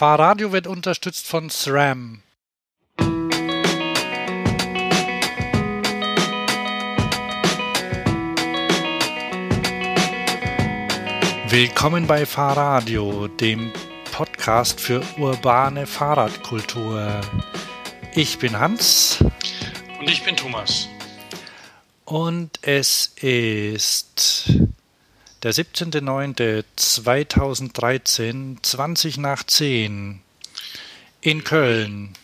Fahrradio wird unterstützt von SRAM. Willkommen bei Fahrradio, dem Podcast für urbane Fahrradkultur. Ich bin Hans. Und ich bin Thomas. Und es ist der 17.09.2013, 20 nach 10 in Köln.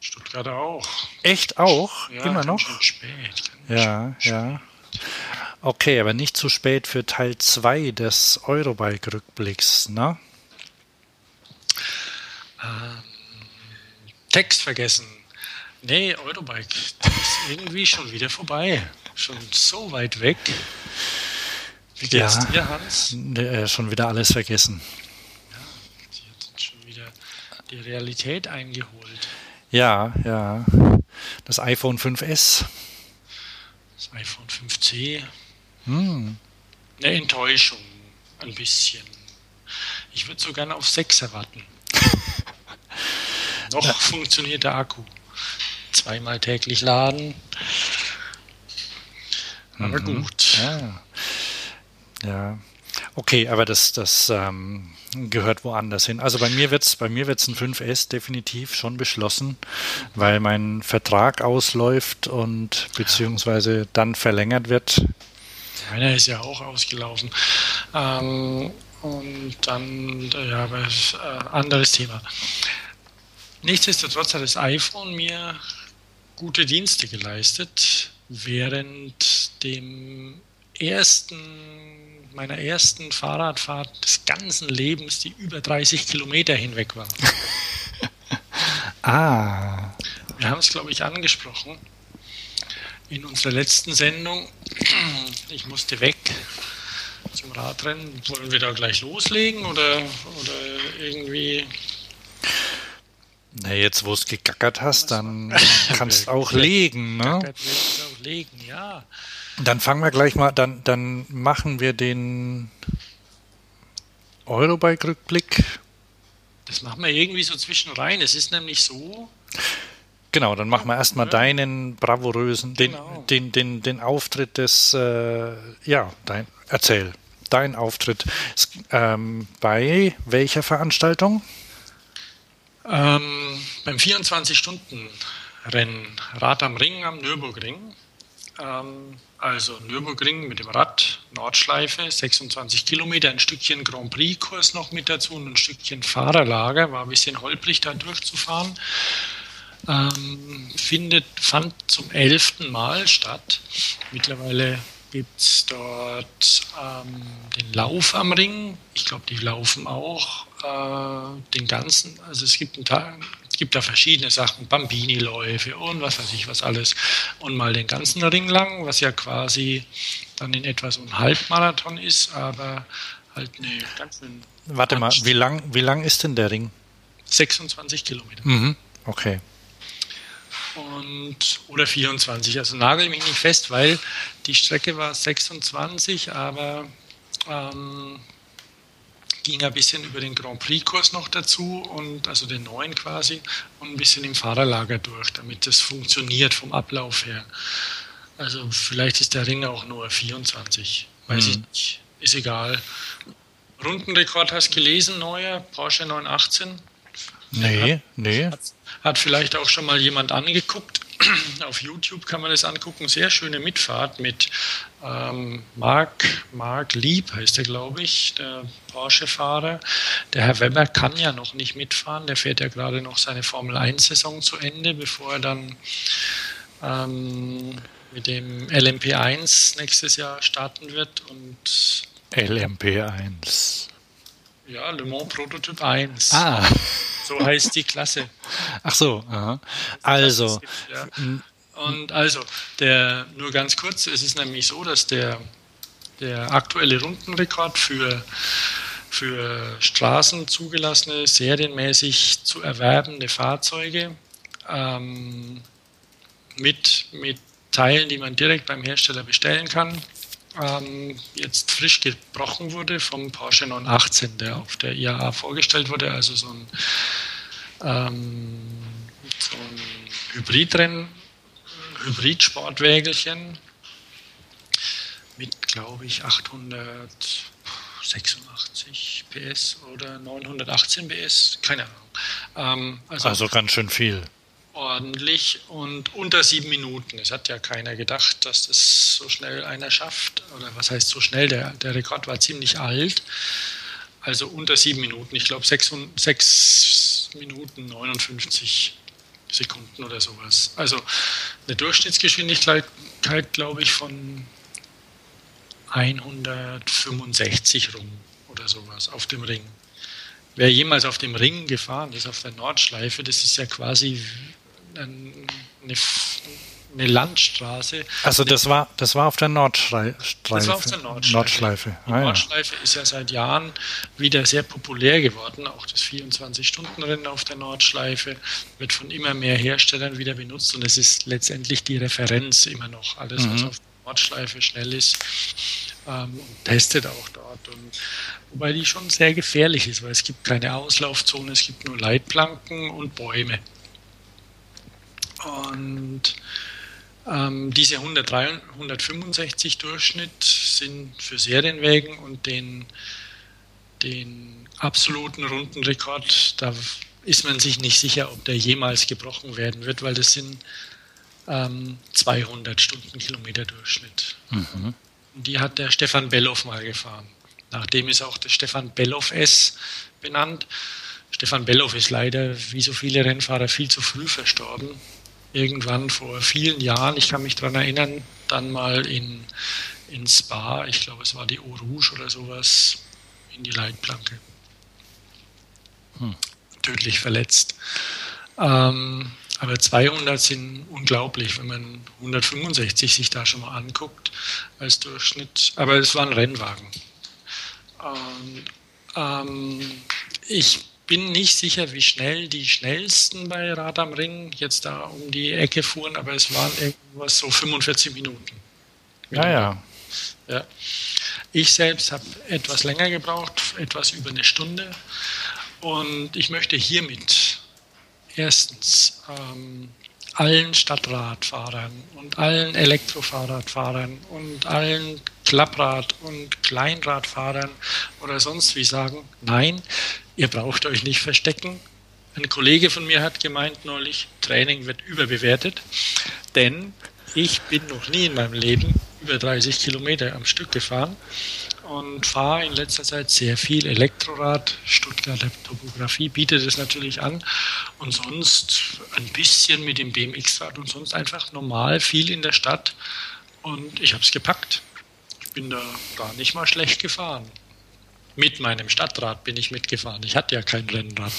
Stuttgart auch. Echt auch? Ja, Immer noch? spät. Ja, schön ja. Okay, aber nicht zu spät für Teil 2 des Eurobike-Rückblicks, ne? Text vergessen. Nee, Eurobike, das ist irgendwie schon wieder vorbei. Schon so weit weg. Wie geht's Ja. dir, Hans? Äh, schon wieder alles vergessen. Sie hat schon wieder die Realität eingeholt. Ja, ja. Das iPhone 5S. Das iPhone 5C. Hm. Eine Enttäuschung. Ein bisschen. Ich würde so gerne auf 6 erwarten. Noch funktioniert der Akku. Zweimal täglich laden. Aber gut. Ja. Ja. Okay, aber das, das ähm, gehört woanders hin. Also bei mir wird es ein 5S definitiv schon beschlossen, weil mein Vertrag ausläuft und beziehungsweise dann verlängert wird. Meiner ist ja auch ausgelaufen. Ähm, und dann, ja, aber äh, anderes Thema. Nichtsdestotrotz hat das iPhone mir gute Dienste geleistet, während dem ersten, meiner ersten Fahrradfahrt des ganzen Lebens, die über 30 Kilometer hinweg war. Ah, Wir haben es, glaube ich, angesprochen in unserer letzten Sendung. Ich musste weg zum Radrennen. Wollen wir da gleich loslegen oder, oder irgendwie? na jetzt wo es gegackert hast, dann kannst auch legen, ne? Gackert wird es auch legen, ja. Dann fangen wir gleich mal, dann, dann machen wir den Eurobike-Rückblick. Das machen wir irgendwie so zwischen rein. Es ist nämlich so, Genau, dann machen wir erstmal Ja. deinen bravourösen, den, Genau. den, den, den Auftritt des, äh, ja, dein, erzähl, dein Auftritt ähm, bei welcher Veranstaltung? ähm, beim 24-Stunden-Rennen Rad am Ring am Nürburgring. Ähm, also Nürburgring mit dem Rad, Nordschleife, 26 Kilometer, ein Stückchen Grand Prix-Kurs noch mit dazu und ein Stückchen Fahrerlager. War ein bisschen holprig da durchzufahren. Ähm, findet, fand zum elften Mal statt. Mittlerweile gibt es dort ähm, den Lauf am Ring. Ich glaube, die laufen auch äh, den ganzen. Also es gibt, ein Tag, es gibt da verschiedene Sachen, Bambini-Läufe und was weiß ich was alles. Und mal den ganzen Ring lang, was ja quasi dann in etwa so ein Halbmarathon ist, aber halt eine ganz schön Warte mal, wie lang, wie lang ist denn der Ring? 26 Kilometer. Mhm. Okay. und oder 24. Also nagel mich nicht fest, weil die Strecke war 26, aber ähm, ging ein bisschen über den Grand Prix-Kurs noch dazu und also den neuen quasi und ein bisschen im Fahrerlager durch, damit das funktioniert vom Ablauf her. Also vielleicht ist der Ring auch nur 24, weiß ich nicht, ist egal. Rundenrekord hast gelesen, neuer Porsche 918. Nee, nee. Hat vielleicht auch schon mal jemand angeguckt. Auf YouTube kann man das angucken. Sehr schöne Mitfahrt mit ähm, Marc, Marc Lieb, heißt er, glaube ich, der Porsche-Fahrer. Der Herr Weber kann ja noch nicht mitfahren. Der fährt ja gerade noch seine Formel-1-Saison zu Ende, bevor er dann ähm, mit dem LMP1 nächstes Jahr starten wird. Und LMP1. ja, Le Mans Prototyp 1. Ah, So heißt die Klasse. ach so. Aha. Also. Und also, der, nur ganz kurz, es ist nämlich so, dass der, der aktuelle Rundenrekord für, für Straßen zugelassene, serienmäßig zu erwerbende Fahrzeuge ähm, mit, mit Teilen, die man direkt beim Hersteller bestellen kann, ähm, jetzt frisch gebrochen wurde vom Porsche 918, der auf der IAA vorgestellt wurde. Also so ein, ähm, so ein Hybridrennen, Hybrid-Sportwägelchen mit, glaube ich, 886 PS oder 918 PS, keine Ahnung. Ähm, also, also ganz schön viel ordentlich und unter sieben Minuten. Es hat ja keiner gedacht, dass das so schnell einer schafft. Oder was heißt so schnell? Der, der Rekord war ziemlich alt. Also unter sieben Minuten. Ich glaube sechs, sechs Minuten 59 Sekunden oder sowas. Also eine Durchschnittsgeschwindigkeit, glaube ich, von 165 rum oder sowas auf dem Ring. Wer jemals auf dem Ring gefahren ist, auf der Nordschleife, das ist ja quasi eine, eine Landstraße. Also das war, das war auf der Nordschleife. Das war auf der Nordschleife. Nordschleife. Die ah, Nordschleife ja. ist ja seit Jahren wieder sehr populär geworden. Auch das 24-Stunden-Rennen auf der Nordschleife wird von immer mehr Herstellern wieder benutzt und es ist letztendlich die Referenz immer noch. Alles, mhm. was auf der Nordschleife schnell ist, ähm, und testet auch dort. Und, wobei die schon sehr gefährlich ist, weil es gibt keine Auslaufzone, es gibt nur Leitplanken und Bäume. Und ähm, diese 103, 165 Durchschnitt sind für Serienwägen und den, den absoluten Rundenrekord, da ist man sich nicht sicher, ob der jemals gebrochen werden wird, weil das sind ähm, 200 Stundenkilometer Durchschnitt. Mhm. Die hat der Stefan Belloff mal gefahren. Nachdem ist auch der Stefan Belloff S benannt. Stefan Belloff ist leider, wie so viele Rennfahrer, viel zu früh verstorben irgendwann vor vielen Jahren, ich kann mich daran erinnern, dann mal in, in Spa, ich glaube es war die Eau Rouge oder sowas, in die Leitplanke. Hm. Tödlich verletzt. Ähm, aber 200 sind unglaublich, wenn man 165 sich da schon mal anguckt als Durchschnitt. Aber es war ein Rennwagen. Und, ähm, ich bin nicht sicher, wie schnell die schnellsten bei Rad am Ring jetzt da um die Ecke fuhren, aber es waren irgendwas so 45 Minuten. Ja, ja. ja. Ich selbst habe etwas länger gebraucht, etwas über eine Stunde. Und ich möchte hiermit erstens ähm, allen Stadtradfahrern und allen Elektrofahrradfahrern und allen Klapprad- und Kleinradfahrern oder sonst wie sagen, nein, ihr braucht euch nicht verstecken. Ein Kollege von mir hat gemeint neulich, Training wird überbewertet, denn ich bin noch nie in meinem Leben über 30 Kilometer am Stück gefahren und fahre in letzter Zeit sehr viel Elektrorad. Stuttgarter Topografie bietet es natürlich an und sonst ein bisschen mit dem BMX-Rad und sonst einfach normal viel in der Stadt und ich habe es gepackt. Bin da gar nicht mal schlecht gefahren. Mit meinem Stadtrad bin ich mitgefahren. Ich hatte ja kein Rennrad.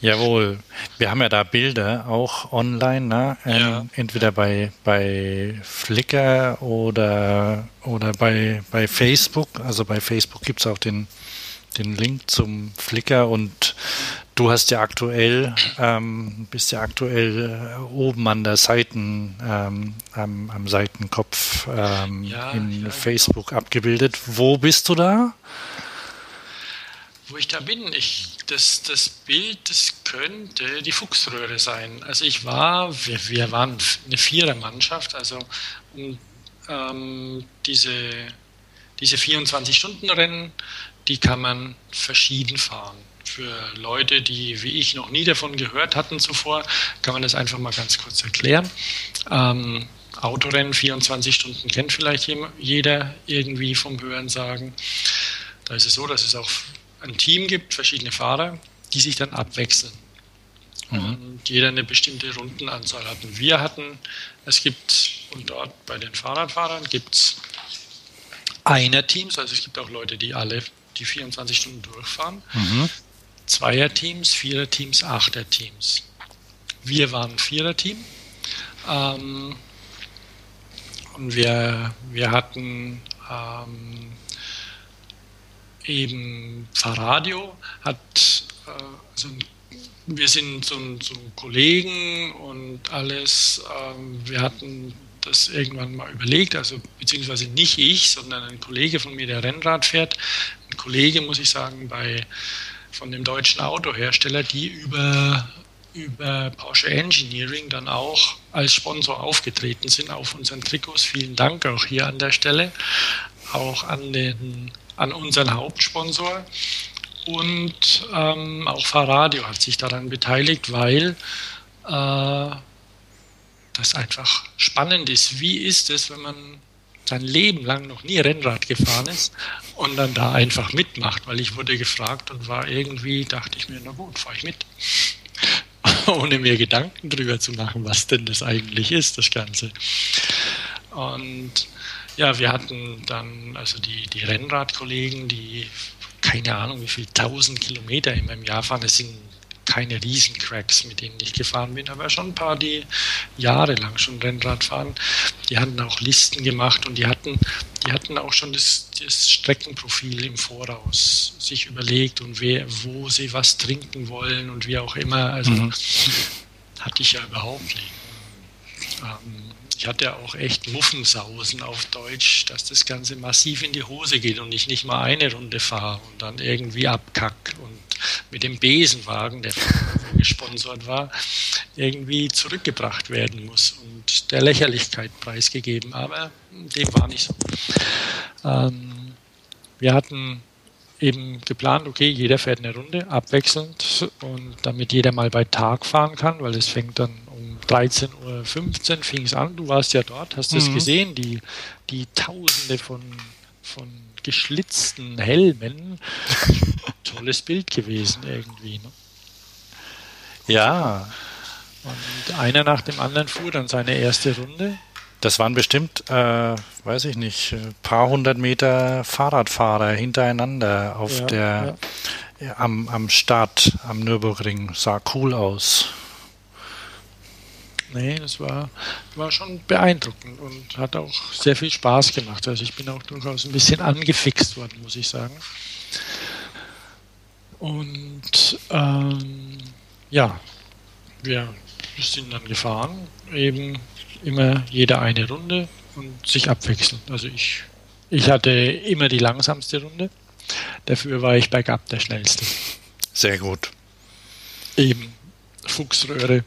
Jawohl. Wir haben ja da Bilder auch online, ne? Ähm, ja. Entweder bei, bei Flickr oder, oder bei, bei Facebook. Also bei Facebook gibt es auch den, den Link zum Flickr und du hast ja aktuell, ähm, bist ja aktuell äh, oben an der Seiten, ähm, am, am, Seitenkopf ähm, ja, in ja, Facebook genau. abgebildet. Wo bist du da? Wo ich da bin, ich das, das Bild, das könnte die Fuchsröhre sein. Also ich war, wir, wir waren eine Vierermannschaft, also um, ähm, diese, diese 24-Stunden-Rennen, die kann man verschieden fahren. Für Leute, die wie ich noch nie davon gehört hatten zuvor, kann man das einfach mal ganz kurz erklären. Ähm, Autorennen 24 Stunden kennt vielleicht jeder irgendwie vom Hören sagen. Da ist es so, dass es auch ein Team gibt, verschiedene Fahrer, die sich dann abwechseln. Mhm. Und jeder eine bestimmte Rundenanzahl hat. Und wir hatten, es gibt, und dort bei den Fahrradfahrern gibt es Einer-Teams, also es gibt auch Leute, die alle die 24 Stunden durchfahren. Mhm. Zweier-Teams, Vierer-Teams, Achter-Teams. Wir waren ein Vierer-Team. Ähm, und wir, wir hatten ähm, eben Fahrradio hat, äh, also wir sind so, so Kollegen und alles. Ähm, wir hatten das irgendwann mal überlegt, also beziehungsweise nicht ich, sondern ein Kollege von mir, der Rennrad fährt. Ein Kollege, muss ich sagen, bei, von dem deutschen Autohersteller, die über, über Porsche Engineering dann auch als Sponsor aufgetreten sind auf unseren Trikots. Vielen Dank auch hier an der Stelle, auch an, den, an unseren Hauptsponsor. Und ähm, auch Fahrradio hat sich daran beteiligt, weil äh, das einfach spannend ist. Wie ist es, wenn man sein Leben lang noch nie Rennrad gefahren ist und dann da einfach mitmacht? Weil ich wurde gefragt und war irgendwie, dachte ich mir, na gut, fahre ich mit. Ohne mir Gedanken drüber zu machen, was denn das eigentlich ist, das Ganze. Und ja, wir hatten dann also die, die Rennradkollegen, die keine Ahnung, wie viel tausend Kilometer in meinem Jahr fahren. Das sind keine Riesencracks, mit denen ich gefahren bin, aber schon ein paar, die jahrelang schon Rennrad fahren. Die hatten auch Listen gemacht und die hatten, die hatten auch schon das, das Streckenprofil im Voraus sich überlegt und wer, wo sie was trinken wollen und wie auch immer. Also mhm. hatte ich ja überhaupt nicht. Ähm, ich hatte auch echt Muffensausen auf Deutsch, dass das Ganze massiv in die Hose geht und ich nicht mal eine Runde fahre und dann irgendwie abkack und mit dem Besenwagen, der gesponsert war, irgendwie zurückgebracht werden muss und der Lächerlichkeit preisgegeben. Aber dem war nicht so. Ähm, wir hatten eben geplant, okay, jeder fährt eine Runde abwechselnd und damit jeder mal bei Tag fahren kann, weil es fängt dann 13.15 Uhr fing es an. Du warst ja dort, hast mhm. es gesehen, die, die Tausende von, von geschlitzten Helmen. Tolles Bild gewesen irgendwie. Ne? Ja. Und einer nach dem anderen fuhr dann seine erste Runde. Das waren bestimmt, äh, weiß ich nicht, ein paar hundert Meter Fahrradfahrer hintereinander auf ja, der ja. am, am Start am Nürburgring. Sah cool aus nee, das war, war schon beeindruckend und hat auch sehr viel Spaß gemacht. Also ich bin auch durchaus ein bisschen angefixt worden, muss ich sagen. Und ähm, ja, wir sind dann gefahren, eben immer jeder eine Runde und sich abwechseln. Also ich, ich hatte immer die langsamste Runde, dafür war ich bergab der schnellste. Sehr gut. Eben Fuchsröhre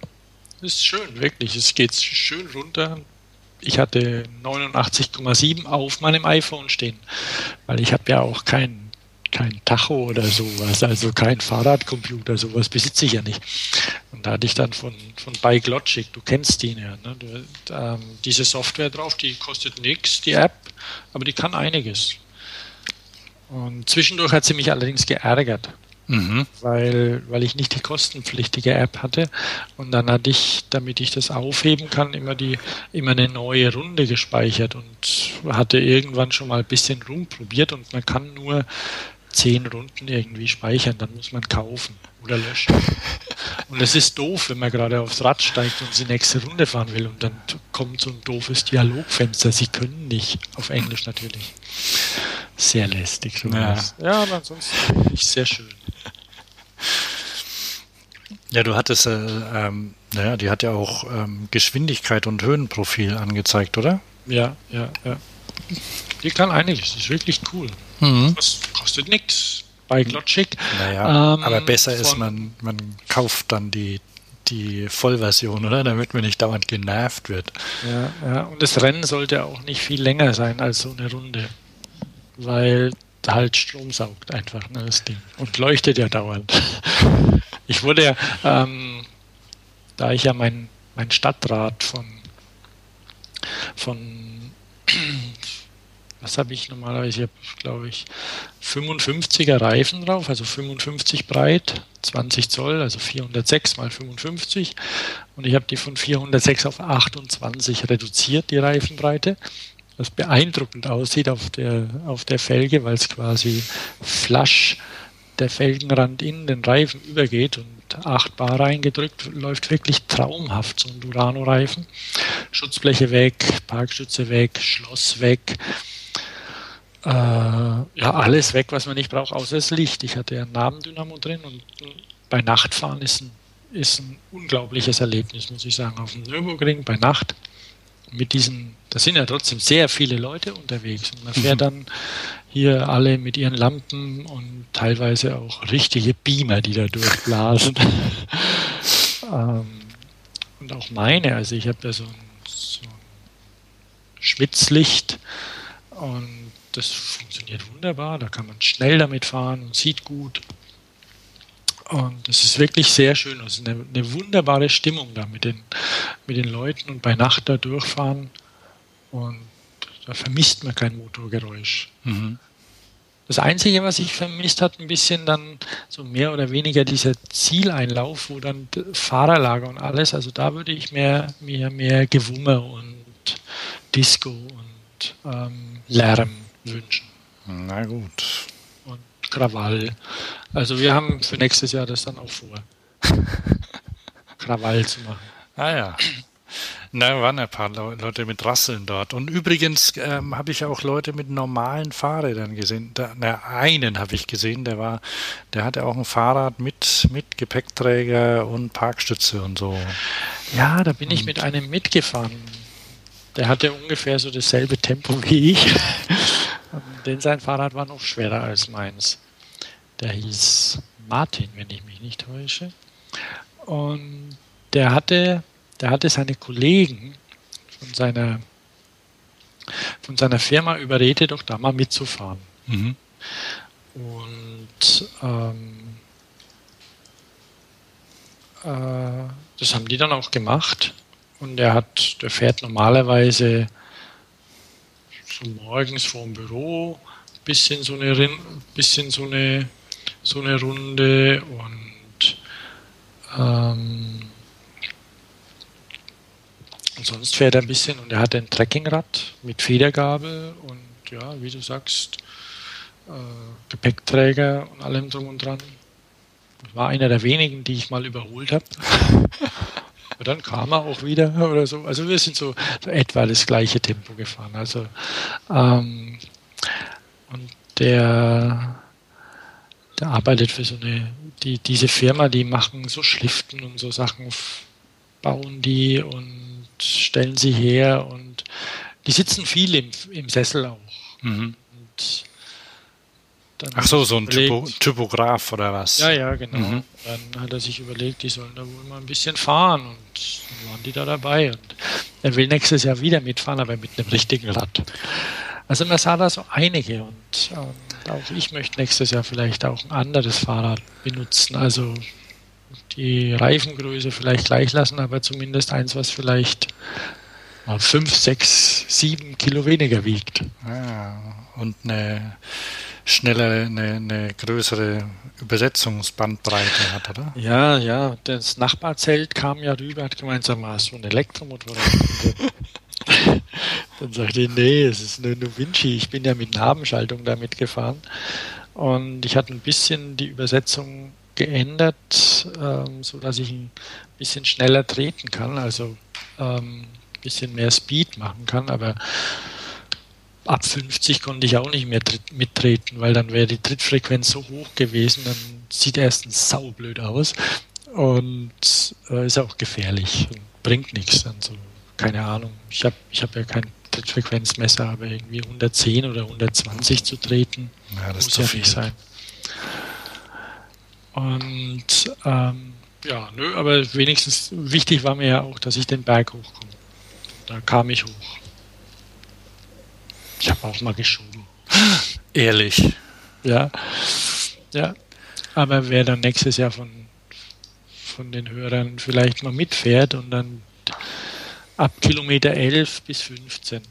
ist schön, wirklich. Es geht schön runter. Ich hatte 89,7 auf meinem iPhone stehen, weil ich habe ja auch kein, kein Tacho oder sowas, also kein Fahrradcomputer, sowas besitze ich ja nicht. Und da hatte ich dann von, von Bike Logic, du kennst die ja, ne? diese Software drauf, die kostet nichts, die App, aber die kann einiges. Und zwischendurch hat sie mich allerdings geärgert mhm. weil, weil ich nicht die kostenpflichtige App hatte. Und dann hatte ich, damit ich das aufheben kann, immer die immer eine neue Runde gespeichert und hatte irgendwann schon mal ein bisschen rumprobiert und man kann nur zehn Runden irgendwie speichern, dann muss man kaufen oder löschen. Und es ist doof, wenn man gerade aufs Rad steigt und die nächste Runde fahren will und dann kommt so ein doofes Dialogfenster. Sie können nicht, auf Englisch natürlich. Sehr lästig. Sowas. Ja. ja, aber ansonsten sehr schön. Ja, du hattest, äh, ähm, naja, die hat ja auch ähm, Geschwindigkeit und Höhenprofil angezeigt, oder? Ja, ja, ja. Die kann einiges, das ist wirklich cool. Mhm. Das kostet nichts bei Logic. Naja, ähm, aber besser ist, man, man kauft dann die, die Vollversion, oder? Damit man nicht dauernd genervt wird. Ja, ja, und das Rennen sollte auch nicht viel länger sein als so eine Runde. Weil halt Strom saugt einfach, ne, das Ding. Und leuchtet ja dauernd. Ich wurde ja, ähm, da ich ja mein, mein Stadtrat von, von was habe ich normalerweise? Ich glaube ich, 55er Reifen drauf, also 55 breit, 20 Zoll, also 406 mal 55. Und ich habe die von 406 auf 28 reduziert, die Reifenbreite was beeindruckend aussieht auf der, auf der Felge, weil es quasi flash der Felgenrand in den Reifen übergeht und 8 Bar reingedrückt, läuft wirklich traumhaft, so ein Durano-Reifen. Schutzbleche weg, Parkstütze weg, Schloss weg. Äh, ja, alles weg, was man nicht braucht, außer das Licht. Ich hatte ja ein Nabendynamo drin und bei Nachtfahren ist ein, ist ein unglaubliches Erlebnis, muss ich sagen. Auf dem Nürburgring bei Nacht mit diesen, da sind ja trotzdem sehr viele Leute unterwegs und man fährt mhm. dann hier alle mit ihren Lampen und teilweise auch richtige Beamer, die da durchblasen. ähm, und auch meine, also ich habe ja so ein, so ein Schwitzlicht und das funktioniert wunderbar, da kann man schnell damit fahren und sieht gut. Und es ist wirklich sehr schön. Es ist eine, eine, wunderbare Stimmung da mit den, mit den Leuten und bei Nacht da durchfahren. Und da vermisst man kein Motorgeräusch. Mhm. Das Einzige, was ich vermisst hat, ein bisschen dann so mehr oder weniger dieser Zieleinlauf, wo dann Fahrerlager und alles, also da würde ich mehr, mehr, mehr Gewummer und Disco und ähm, Lärm wünschen. Na gut. Krawall. Also wir haben für nächstes Jahr das dann auch vor. Krawall zu machen. Ah ja. Na, waren ein paar Leute mit Rasseln dort. Und übrigens ähm, habe ich auch Leute mit normalen Fahrrädern gesehen. Da, na, einen habe ich gesehen, der war, der hatte auch ein Fahrrad mit, mit Gepäckträger und Parkstütze und so. Ja, da bin und ich mit einem mitgefahren. Der hatte ungefähr so dasselbe Tempo wie ich. Denn sein Fahrrad war noch schwerer als meins. Der hieß Martin, wenn ich mich nicht täusche. Und der hatte der hatte seine Kollegen von seiner, von seiner Firma überredet, doch da mal mitzufahren. Mhm. Und ähm, äh, das haben die dann auch gemacht. Und er hat, der fährt normalerweise so morgens vorm Büro, bisschen so eine bisschen so eine so eine Runde und ähm, und sonst fährt er ein bisschen und er hat ein Trekkingrad mit Federgabel und ja, wie du sagst, äh, Gepäckträger und allem drum und dran. War einer der wenigen, die ich mal überholt habe. Aber dann kam er auch wieder oder so. Also wir sind so, so etwa das gleiche Tempo gefahren. Also ähm, und der, der arbeitet für so eine, die, diese Firma, die machen so Schliften und so Sachen, bauen die und stellen sie her und die sitzen viel im, im Sessel auch. Mhm. Ach so, so ein Typo, Typograf oder was? Ja, ja, genau. Mhm. Dann hat er sich überlegt, die sollen da wohl mal ein bisschen fahren und dann waren die da dabei. Und er will nächstes Jahr wieder mitfahren, aber mit einem richtigen Rad. Also man sah da so einige und ähm, auch ich möchte nächstes Jahr vielleicht auch ein anderes Fahrrad benutzen. Also die Reifengröße vielleicht gleich lassen, aber zumindest eins, was vielleicht mal 5, 6, 7 Kilo weniger wiegt. Ah, und eine schnellere, eine, eine größere Übersetzungsbandbreite hat, oder? Ja, ja. Das Nachbarzelt kam ja rüber, hat gemeint, sag mal, so ein Elektromotorrad. Dann sagte ich, nee, es ist eine Vinci. Ich bin ja mit Nabenschaltung damit gefahren. Und ich hatte ein bisschen die Übersetzung geändert, ähm, so dass ich ein bisschen schneller treten kann, also ähm, ein bisschen mehr Speed machen kann, aber ab 50 konnte ich auch nicht mehr mittreten, weil dann wäre die Trittfrequenz so hoch gewesen, dann sieht erstens saublöd aus und äh, ist auch gefährlich und bringt nichts. Also, keine Ahnung, ich habe ich hab ja kein Trittfrequenzmesser, aber irgendwie 110 oder 120 zu treten, ja, muss ja nicht sein. Und ähm, ja, nö, aber wenigstens wichtig war mir ja auch, dass ich den Berg hochkomme. Da kam ich hoch. Ich habe auch mal geschoben. Ehrlich. Ja. Ja. Aber wer dann nächstes Jahr von, von den Hörern vielleicht mal mitfährt und dann ab Kilometer 11 bis 15.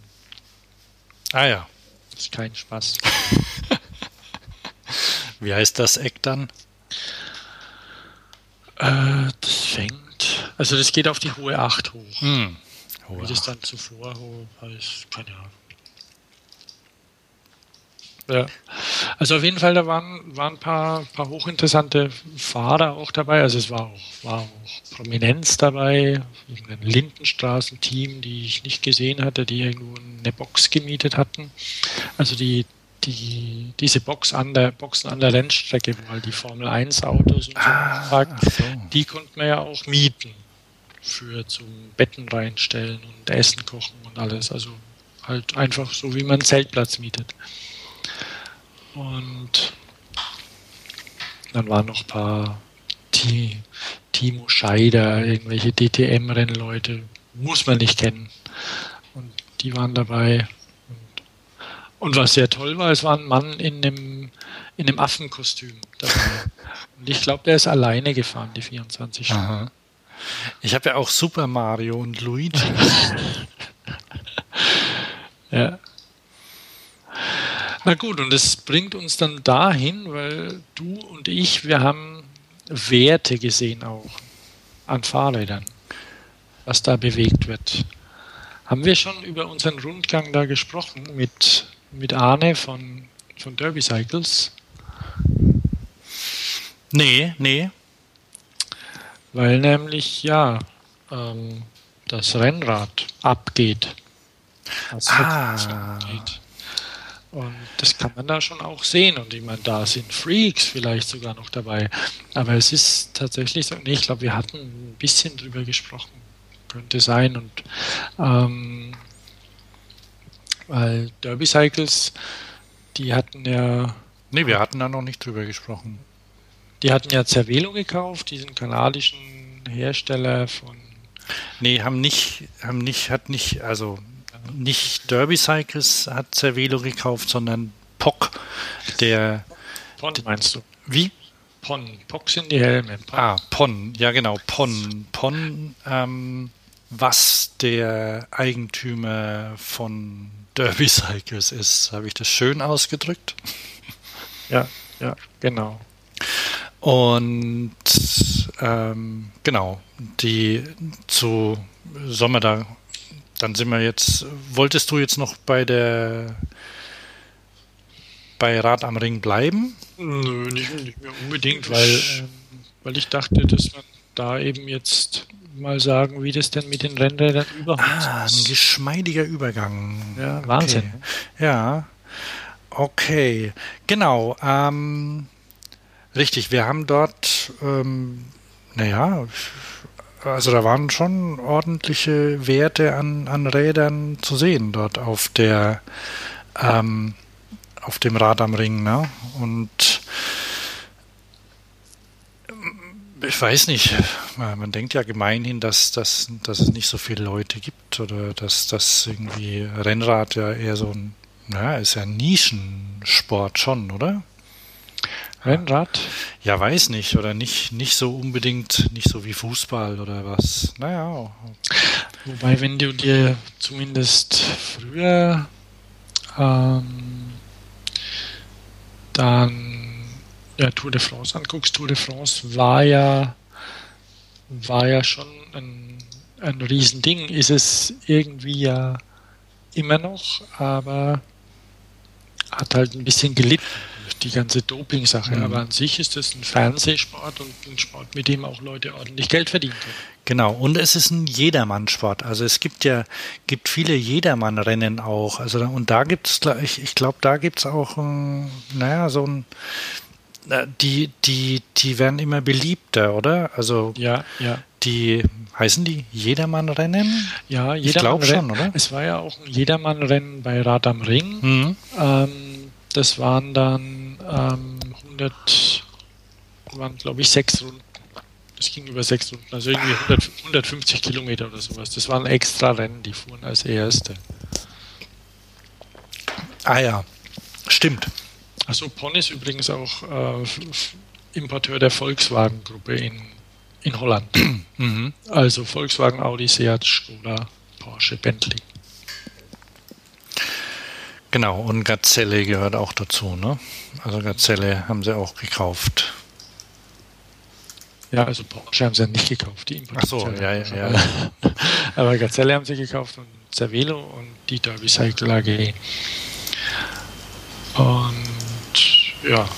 Ah ja. Das ist kein Spaß. Wie heißt das Eck dann? Äh, das fängt. Also das geht auf die hohe 8 hoch. Hm. Hohe Wie das dann zuvor hoch heißt, keine Ahnung. Ja. Also auf jeden Fall, da waren, waren ein paar, paar hochinteressante Fahrer auch dabei. Also es war auch, war auch Prominenz dabei, ein Lindenstraßenteam, die ich nicht gesehen hatte, die irgendwo eine Box gemietet hatten. Also die die, diese Box an der, Boxen an der Rennstrecke, wo halt die Formel 1 Autos und so, ah, so. die konnte man ja auch mieten. für zum Betten reinstellen und Essen kochen und alles. Also halt einfach so, wie man einen Zeltplatz mietet. Und dann waren noch ein paar T Timo Scheider, irgendwelche DTM-Rennleute, muss man nicht kennen. Und die waren dabei. Und, und, was sehr toll war, es war ein Mann in einem, in einem Affenkostüm dabei. Und ich glaube, der ist alleine gefahren, die 24 Stunden. Aha. Ich habe ja auch Super Mario und Luigi. ja. Na gut, und das bringt uns dann dahin, weil du und ich, wir haben Werte gesehen auch an Fahrrädern, was da bewegt wird. Haben wir schon über unseren Rundgang da gesprochen mit, mit Arne von, von Derby Cycles? Nee, nee. Weil nämlich, ja, ähm, das Rennrad abgeht. Das ah. abgeht. Und das kann man da schon auch sehen. Und ich meine, da sind Freaks vielleicht sogar noch dabei. Aber es ist tatsächlich so, nee, ich glaube, wir hatten ein bisschen drüber gesprochen. Könnte sein. Und ähm, weil Derby Cycles, die hatten ja. Nee, wir hatten da noch nicht drüber gesprochen. Die hatten ja Cervelo gekauft, diesen kanadischen Hersteller von. Nee, haben nicht, haben nicht, hat nicht, also nicht Derby Cycles hat Cervelo gekauft, sondern POC, der. Pon meinst du? Wie? Pon. POC sind die Helme. Pon. Ah, Pon, ja genau, Pon. Pon, ähm, was der Eigentümer von Derby Cycles ist. Habe ich das schön ausgedrückt? Ja, ja, genau. Und ähm, genau, die zu Sommer da dann sind wir jetzt. Wolltest du jetzt noch bei der bei Rad am Ring bleiben? Nö, nicht, nicht mehr unbedingt, weil, äh, weil ich dachte, dass man da eben jetzt mal sagen, wie das denn mit den Rennrädern überhaupt ah, ist. Ein geschmeidiger Übergang. Ja, Wahnsinn. Okay. Ja, okay. Genau. Ähm, richtig, wir haben dort, ähm, naja, also da waren schon ordentliche Werte an, an Rädern zu sehen dort auf der ähm, auf dem Rad am Ring, ne? Und ich weiß nicht, man denkt ja gemeinhin, dass, dass, dass es nicht so viele Leute gibt oder dass das irgendwie Rennrad ja eher so ein, naja, ist ja ein Nischensport schon, oder? Rennrad? Ja, weiß nicht. Oder nicht, nicht so unbedingt, nicht so wie Fußball oder was. Naja. Wobei, wenn du dir zumindest früher ähm, dann ja, Tour de France anguckst, Tour de France war ja, war ja schon ein, ein Riesending. Ist es irgendwie ja immer noch, aber hat halt ein bisschen gelitten die ganze Doping-Sache. Mhm. Aber an sich ist es ein Fernsehsport und ein Sport, mit dem auch Leute ordentlich Geld verdienen können. Genau, und es ist ein Jedermann-Sport. Also es gibt ja gibt viele Jedermann-Rennen auch. Also und da gibt es, ich, ich glaube, da gibt es auch, ein, naja, so ein äh, die, die, die werden immer beliebter, oder? Also ja, ja. Die heißen die Jedermann-Rennen? Ja, Jedermann ich glaube schon, oder? Es war ja auch ein Jedermann-Rennen bei Rad am Ring. Mhm. Ähm, das waren dann ähm, 100, waren glaube ich sechs Runden. Das ging über sechs Runden, also irgendwie 100, 150 Kilometer oder sowas. Das waren extra Rennen, die fuhren als erste. Ah ja, stimmt. Also Pon ist übrigens auch äh, Importeur der Volkswagen-Gruppe in, in Holland. Mhm. Also Volkswagen, Audi, Seat, Skoda, Porsche, Bentley. Genau, und Gazelle gehört auch dazu, ne? Also Gazelle haben sie auch gekauft. Ja, also Porsche haben sie ja nicht gekauft, die Ach so, ja, ja, ja. Aber Gazelle haben sie gekauft und Cervelo und die Derby Cycle AG. Und ja.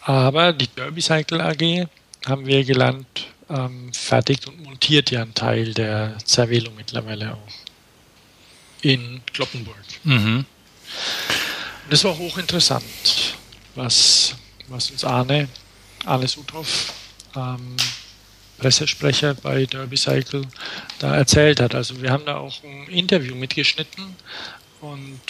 Aber die Derby Cycle AG haben wir gelernt, ähm, fertigt und montiert ja einen Teil der Cervelo mittlerweile auch in Kloppenburg. Mhm. Das war hochinteressant, was, was uns Arne, Arne Suthoff, ähm, Pressesprecher bei Derby Cycle da erzählt hat. Also wir haben da auch ein Interview mitgeschnitten und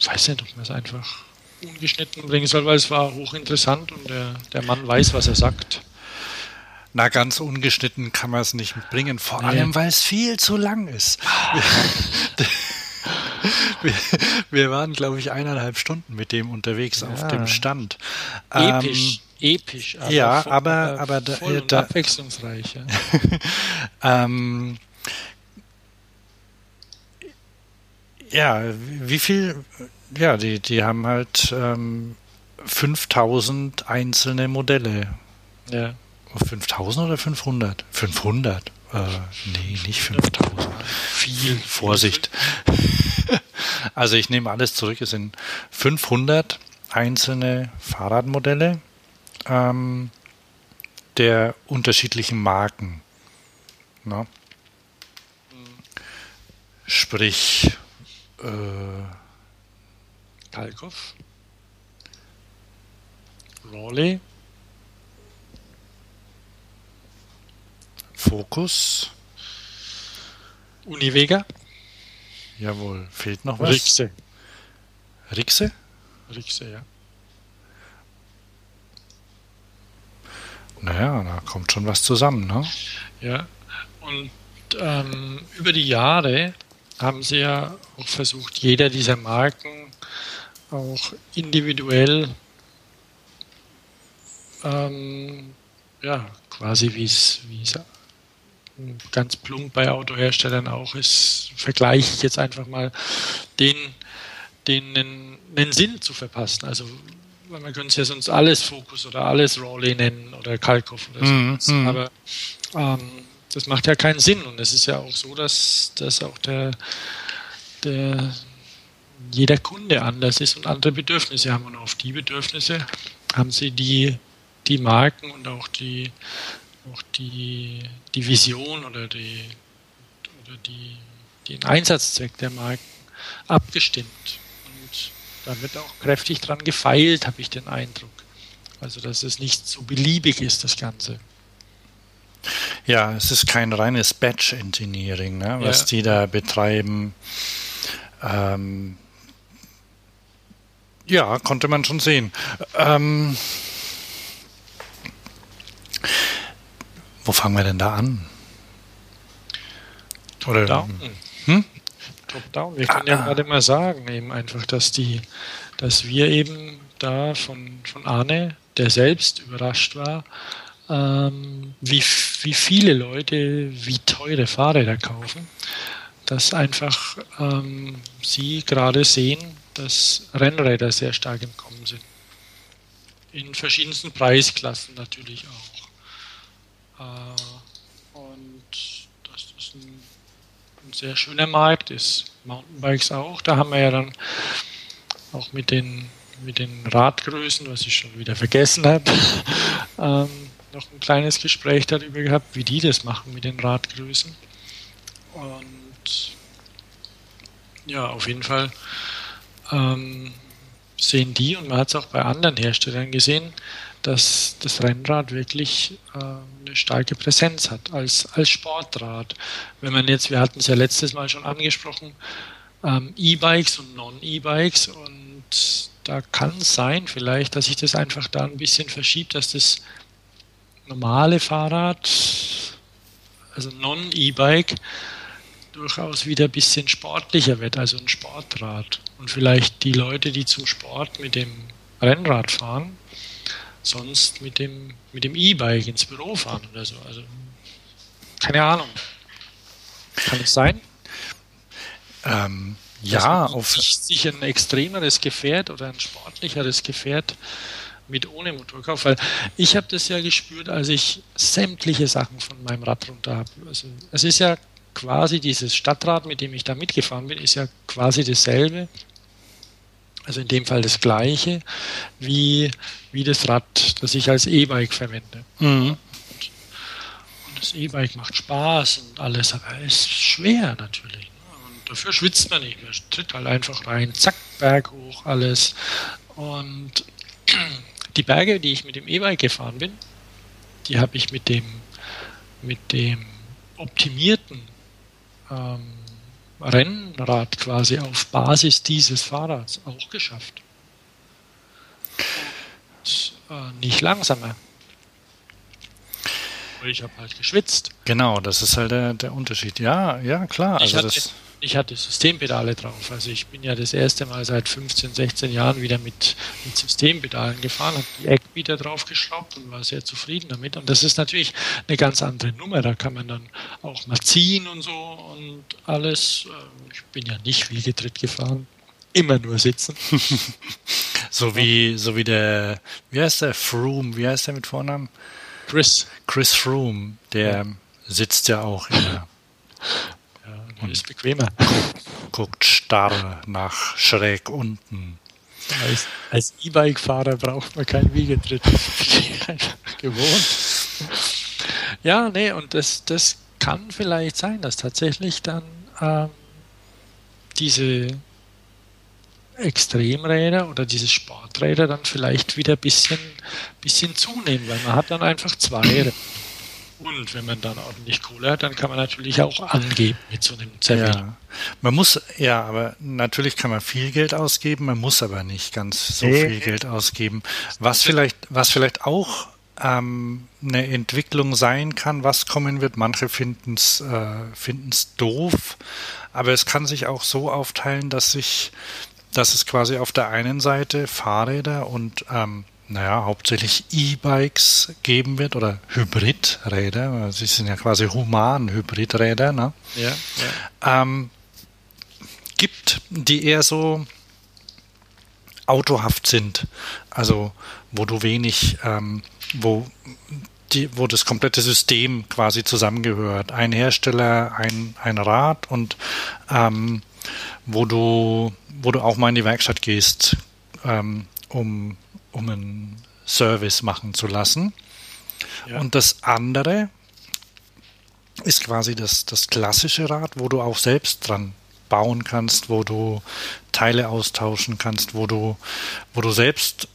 ich weiß nicht, ob man es einfach ungeschnitten bringen soll, weil es war hochinteressant und der, der Mann weiß, was er sagt. Na, ganz ungeschnitten kann man es nicht bringen, vor nee. allem, weil es viel zu lang ist. wir, wir, waren, glaube ich, eineinhalb Stunden mit dem unterwegs ja. auf dem Stand. Episch. Ähm, episch. Aber ja, voll, aber, äh, aber voll da, da, abwechslungsreich. Ja. ähm, ja, wie viel, ja, die, die haben halt ähm, 5000 einzelne Modelle. Ja. 5000 oder 500? 500. Äh, nee, nicht 5000. Viel Vorsicht. also ich nehme alles zurück. Es sind 500 einzelne Fahrradmodelle ähm, der unterschiedlichen Marken. Na? Sprich, äh, Kalkow, Rawley, Fokus, Univega. Jawohl, fehlt noch was? Rixe. Rixe? Rixe, ja. Naja, da kommt schon was zusammen, ne? Ja, und ähm, über die Jahre haben sie ja auch versucht, jeder dieser Marken auch individuell, ähm, ja, quasi wie es ganz plump bei Autoherstellern auch ist, vergleiche ich jetzt einfach mal, den, den einen, Sinn zu verpassen. Also man könnte es ja sonst alles Fokus oder alles Raleigh nennen oder Kalkoff oder so. Mm, mm. Aber ähm, das macht ja keinen Sinn. Und es ist ja auch so, dass, dass auch der, der jeder Kunde anders ist und andere Bedürfnisse haben. Und auf die Bedürfnisse haben sie die, die Marken und auch die, auch die, die Vision oder, die, oder die, den Einsatzzweck der Marken abgestimmt. Und da wird auch kräftig dran gefeilt, habe ich den Eindruck. Also, dass es nicht so beliebig ist, das Ganze. Ja, es ist kein reines Batch Engineering, ne, was ja. die da betreiben. Ähm, ja, konnte man schon sehen. Ähm, wo fangen wir denn da an? Oder, Top-down. Hm? Top-down. Wir können ah, ja gerade mal sagen, eben einfach, dass die, dass wir eben da von, von Arne, der selbst überrascht war, ähm, wie, wie viele Leute wie teure Fahrräder kaufen, dass einfach ähm, sie gerade sehen, dass Rennräder sehr stark im Kommen sind. In verschiedensten Preisklassen natürlich auch. Äh, und das ein, ein sehr schöner Markt ist. Mountainbikes auch. Da haben wir ja dann auch mit den, mit den Radgrößen, was ich schon wieder vergessen habe, ähm, noch ein kleines Gespräch darüber gehabt, wie die das machen mit den Radgrößen. Und ja, auf jeden Fall ähm, sehen die, und man hat es auch bei anderen Herstellern gesehen, dass das Rennrad wirklich äh, eine starke Präsenz hat als, als Sportrad. Wenn man jetzt, wir hatten es ja letztes Mal schon angesprochen, ähm, E-Bikes und Non-E-Bikes und da kann es sein vielleicht, dass sich das einfach da ein bisschen verschiebt, dass das normale Fahrrad, also Non-E-Bike, durchaus wieder ein bisschen sportlicher wird, also ein Sportrad. Und vielleicht die Leute, die zum Sport mit dem Rennrad fahren, sonst mit dem mit dem E-Bike ins Büro fahren oder so. Also keine Ahnung. Kann es sein? Ähm, ja, auf sich ein extremeres Gefährt oder ein sportlicheres Gefährt mit ohne Motorkauf, weil ich habe das ja gespürt, als ich sämtliche Sachen von meinem Rad runter habe. Also es ist ja quasi dieses Stadtrad, mit dem ich da mitgefahren bin, ist ja quasi dasselbe. Also in dem Fall das gleiche wie, wie das Rad, das ich als E-Bike verwende. Mhm. Und, das E-Bike macht Spaß und alles, aber es ist schwer natürlich. Ne? Und dafür schwitzt man nicht. Man tritt halt einfach rein, zack, Berg hoch, alles. Und die Berge, die ich mit dem E-Bike gefahren bin, die habe ich mit dem mit dem optimierten ähm, Rennrad quasi auf Basis dieses Fahrrads auch geschafft. Und, äh, nicht langsamer. Ich habe halt geschwitzt. Genau, das ist halt der, der Unterschied. Ja, ja, klar. Ich, also hatte, das, ich hatte Systempedale drauf. Also ich bin ja das erste Mal seit 15, 16 Jahren wieder mit, mit Systempedalen gefahren, habe die Eckbieter draufgeschraubt und war sehr zufrieden damit. Und das ist natürlich eine ganz andere Nummer. Da kann man dann auch mal ziehen und so und alles. Ähm, ich bin ja nicht Wiegetritt gefahren. Immer nur sitzen. so wie, so wie der, wie heißt der? Froome, wie heißt der mit Vornamen? Chris. Chris Froome, der ja. sitzt ja auch immer. Und ist bequemer. Guckt starr nach schräg unten. Als, als E-Bike-Fahrer braucht man keinen Wiegetritt. gewohnt. Ja, nee, und das, das kann vielleicht sein, dass tatsächlich dann ähm, diese Extremräder oder diese Sporträder dann vielleicht wieder ein bisschen, bisschen zunehmen, weil man hat dann einfach zwei Räder. Und wenn man dann ordentlich Kohle hat, dann kann man natürlich auch angeben mit so einem Zervil. Ja. Man muss, ja, aber natürlich kann man viel Geld ausgeben, man muss aber nicht ganz so viel Geld ausgeben. Was vielleicht, was vielleicht auch ähm, eine Entwicklung sein kann, was kommen wird. Manche finden es äh, finden's doof, aber es kann sich auch so aufteilen, dass sich, dass es quasi auf der einen Seite Fahrräder und ähm, naja, hauptsächlich E-Bikes geben wird oder Hybridräder. Sie sind ja quasi human Hybridräder, ne? Ja, ja. ähm, gibt, die eher so autohaft sind. Also wo du wenig, ähm, wo die, wo das komplette System quasi zusammengehört. Ein Hersteller, ein, ein Rad und ähm, wo du, wo du auch mal in die Werkstatt gehst, ähm, um, um einen Service machen zu lassen. Ja. Und das andere ist quasi das, das klassische Rad, wo du auch selbst dran bauen kannst, wo du Teile austauschen kannst, wo du, wo du selbst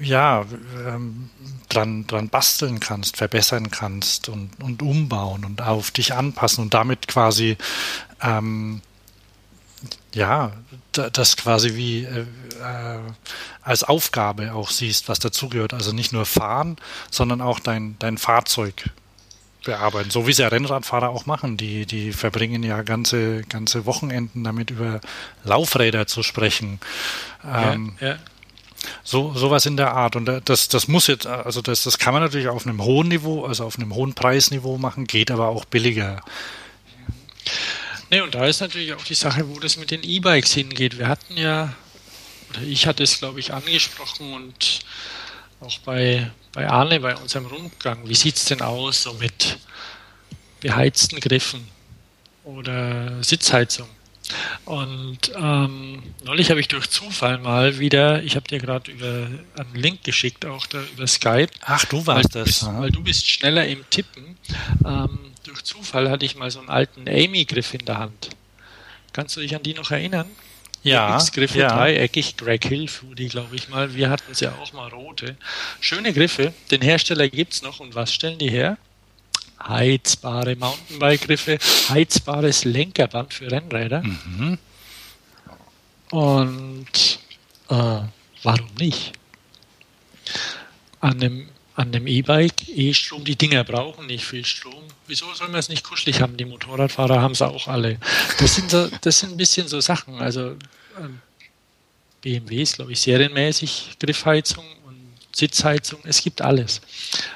ja, ähm, dran, dran basteln kannst, verbessern kannst und, und umbauen und auf dich anpassen und damit quasi ähm, ja, da- das quasi wie äh, als Aufgabe auch siehst, was dazugehört. Also nicht nur fahren, sondern auch dein, dein Fahrzeug bearbeiten. So wie es ja Rennradfahrer auch machen. Die, die verbringen ja ganze, ganze Wochenenden damit, über Laufräder zu sprechen. Ähm, ja, ja. so sowas in der Art. Und da- das, das muss jetzt, also das, das kann man natürlich auf einem hohen Niveau, also auf einem hohen Preisniveau machen, geht aber auch billiger. Nee, und da ist natürlich auch die Sache, wo das mit den E-Bikes hingeht. Wir hatten ja, oder ich hatte es, glaube ich, angesprochen und auch bei, bei Arne, bei unserem Rundgang, wie sieht es denn aus so mit beheizten Griffen oder Sitzheizung? Und ähm, neulich habe ich durch Zufall mal wieder, ich habe dir gerade über einen Link geschickt, auch da über Skype, Ach, du weil, warst du das. aha. weil du bist schneller im Tippen. Ähm, durch Zufall hatte ich mal so einen alten Amy-Griff in der Hand. Kannst du dich an die noch erinnern? Ja, X-Griffe, ja. dreieckig, Greg Hill fuhr die, glaube ich mal. Wir hatten es ja auch mal rote. Schöne Griffe. Den Hersteller gibt es noch. Und was stellen die her? Heizbare Mountainbike-Griffe, heizbares Lenkerband für Rennräder. Mhm. Und äh, warum nicht? An einem, an einem E-Bike, E-Strom, die Dinger brauchen nicht viel Strom. Wieso soll man es nicht kuschelig haben? Die Motorradfahrer haben es auch alle. Das sind, so, das sind ein bisschen so Sachen. Also ähm, BMW ist, glaube ich, serienmäßig Griffheizung und Sitzheizung. Es gibt alles.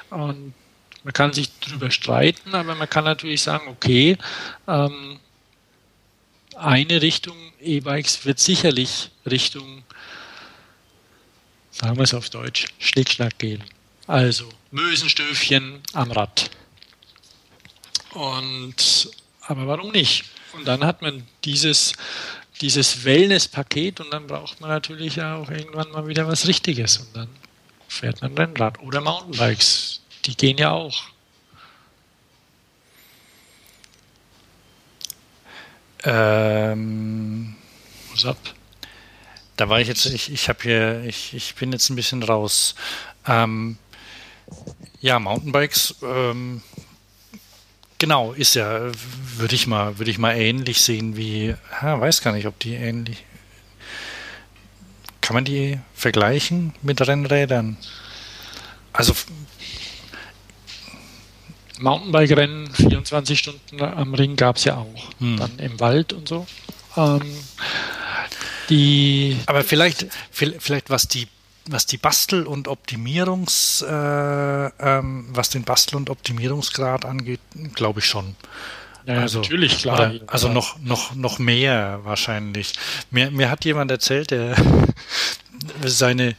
Und man kann sich darüber streiten, aber man kann natürlich sagen, okay, ähm, eine Richtung E-Bikes wird sicherlich Richtung, sagen wir es auf Deutsch, Schnickschnack gehen. Also Mösenstöfchen am Rad. Und aber warum nicht? Und dann hat man dieses, dieses Wellness-Paket und dann braucht man natürlich auch irgendwann mal wieder was Richtiges. Und dann fährt man Rennrad oder Mountainbikes. Die gehen ja auch. Ähm, Was ab? da war ich jetzt, ich, ich habe hier, ich, ich bin jetzt ein bisschen raus. Ähm, ja, Mountainbikes, ähm, genau, ist ja, würde ich mal, würde ich mal ähnlich sehen wie, ha, weiß gar nicht, ob die ähnlich. Kann man die vergleichen mit Rennrädern? Also Mountainbike-Rennen, 24 Stunden am Ring gab es ja auch. Hm. Dann im Wald und so. Ähm, die Aber vielleicht, vielleicht was die was die Bastel- und Optimierungs, äh, ähm, was den Bastel- und Optimierungsgrad angeht, glaube ich schon. Ja, also, natürlich, klar. Oder, also noch, noch, noch mehr wahrscheinlich. Mir, mir hat jemand erzählt, der seine,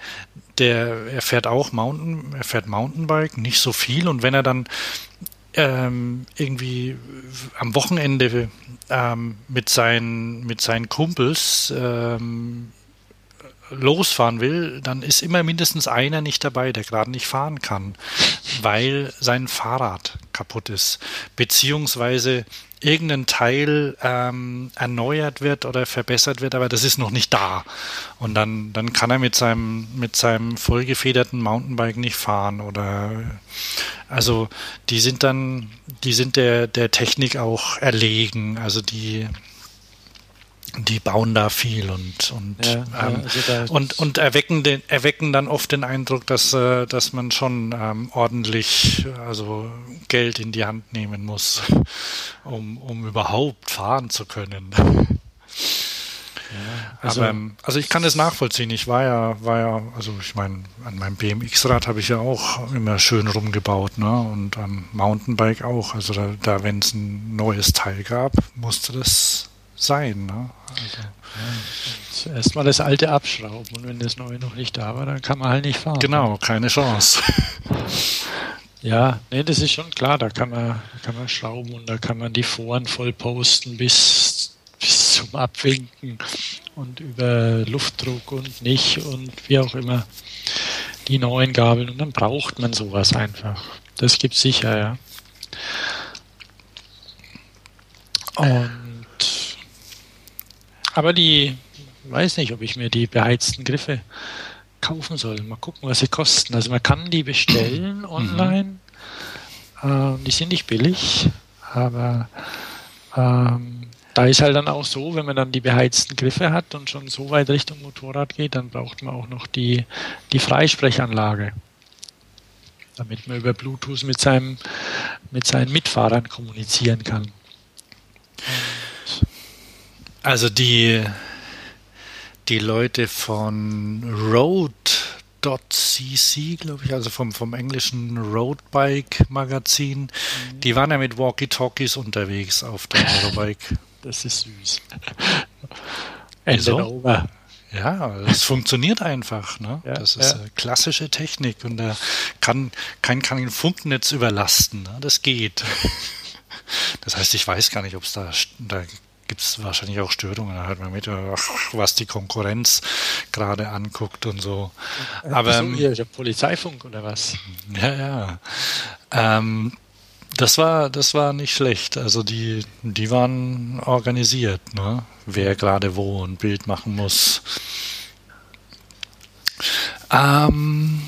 der, er fährt auch Mountain, er fährt Mountainbike, nicht so viel. Und wenn er dann ähm, irgendwie am Wochenende ähm, mit, seinen, mit seinen Kumpels ähm, losfahren will, dann ist immer mindestens einer nicht dabei, der gerade nicht fahren kann, weil sein Fahrrad kaputt ist, beziehungsweise irgendein Teil ähm, erneuert wird oder verbessert wird, aber das ist noch nicht da. Und dann, dann kann er mit seinem, mit seinem vollgefederten Mountainbike nicht fahren oder also die sind dann, die sind der, der Technik auch erlegen. Also die, die bauen da viel und und ja, ähm, also und, und erwecken den erwecken dann oft den Eindruck, dass äh, dass man schon ähm, ordentlich also Geld in die Hand nehmen muss, um um überhaupt fahren zu können. Ja, also, Aber, ähm, also ich kann es nachvollziehen. Ich war ja, war ja, also ich meine, an meinem BMX-Rad habe ich ja auch immer schön rumgebaut, ne? Und am Mountainbike auch. Also da, da wenn es ein neues Teil gab, musste das sein. Ne? Also, ja, erstmal das alte abschrauben und wenn das neue noch nicht da war, dann kann man halt nicht fahren. Genau, keine Chance. ja, nee, das ist schon klar, da kann man, kann man schrauben und da kann man die Foren voll posten bis, bis zum Abwinken und über Luftdruck und nicht und wie auch immer die neuen Gabeln und dann braucht man sowas einfach. Das gibt sicher, ja. Und aber die, weiß nicht, ob ich mir die beheizten Griffe kaufen soll. Mal gucken, was sie kosten. Also man kann die bestellen mhm. online. Ähm, die sind nicht billig, aber ähm, da ist halt dann auch so, wenn man dann die beheizten Griffe hat und schon so weit Richtung Motorrad geht, dann braucht man auch noch die, die Freisprechanlage, damit man über Bluetooth mit, seinem, mit seinen Mitfahrern kommunizieren kann. Also die, die Leute von Road.cc, glaube ich, also vom, vom englischen Roadbike Magazin, mhm. die waren ja mit Walkie-Talkies unterwegs auf der Eurobike. Das ist süß. Over. Ja, es funktioniert einfach. Ne? Ja, das ist ja. klassische Technik und da kann kein kann ein Funknetz überlasten. Ne? Das geht. Das heißt, ich weiß gar nicht, ob es da, da gibt es wahrscheinlich auch Störungen. Da hört man mit, was die Konkurrenz gerade anguckt und so. Aber so, ähm, hier, ich Polizeifunk oder was? Ja, ja. Ähm, das war, das war nicht schlecht. Also die, die waren organisiert, ne? Wer gerade wo ein Bild machen muss. Ähm,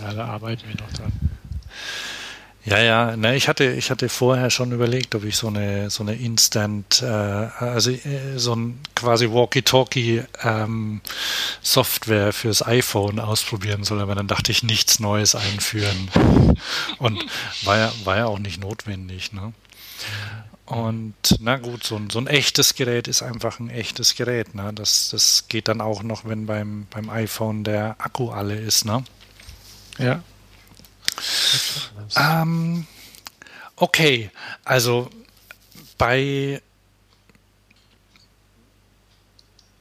ja, da arbeiten wir noch dran. Ja, ja, ne, ich hatte, ich hatte vorher schon überlegt, ob ich so eine, so eine Instant, äh, also äh, so ein quasi Walkie-Talkie ähm, Software fürs iPhone ausprobieren soll, aber dann dachte ich, nichts Neues einführen. Und war ja, war ja auch nicht notwendig, ne? Und na gut, so ein, so ein echtes Gerät ist einfach ein echtes Gerät. Ne? Das, das geht dann auch noch, wenn beim, beim iPhone der Akku alle ist. Ne? Ja. Ähm, okay, also bei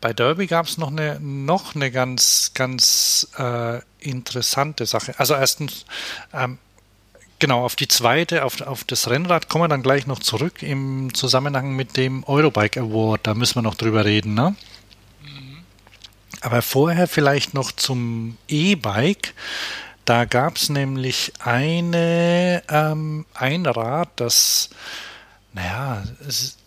bei Derby gab es noch eine noch eine ganz ganz äh, interessante Sache. Also erstens ähm, genau auf die zweite auf, auf das Rennrad kommen wir dann gleich noch zurück im Zusammenhang mit dem Eurobike Award. Da müssen wir noch drüber reden, ne? Mhm. Aber vorher vielleicht noch zum E-Bike. Da gab es nämlich eine, ähm, ein Rad, das, naja, es,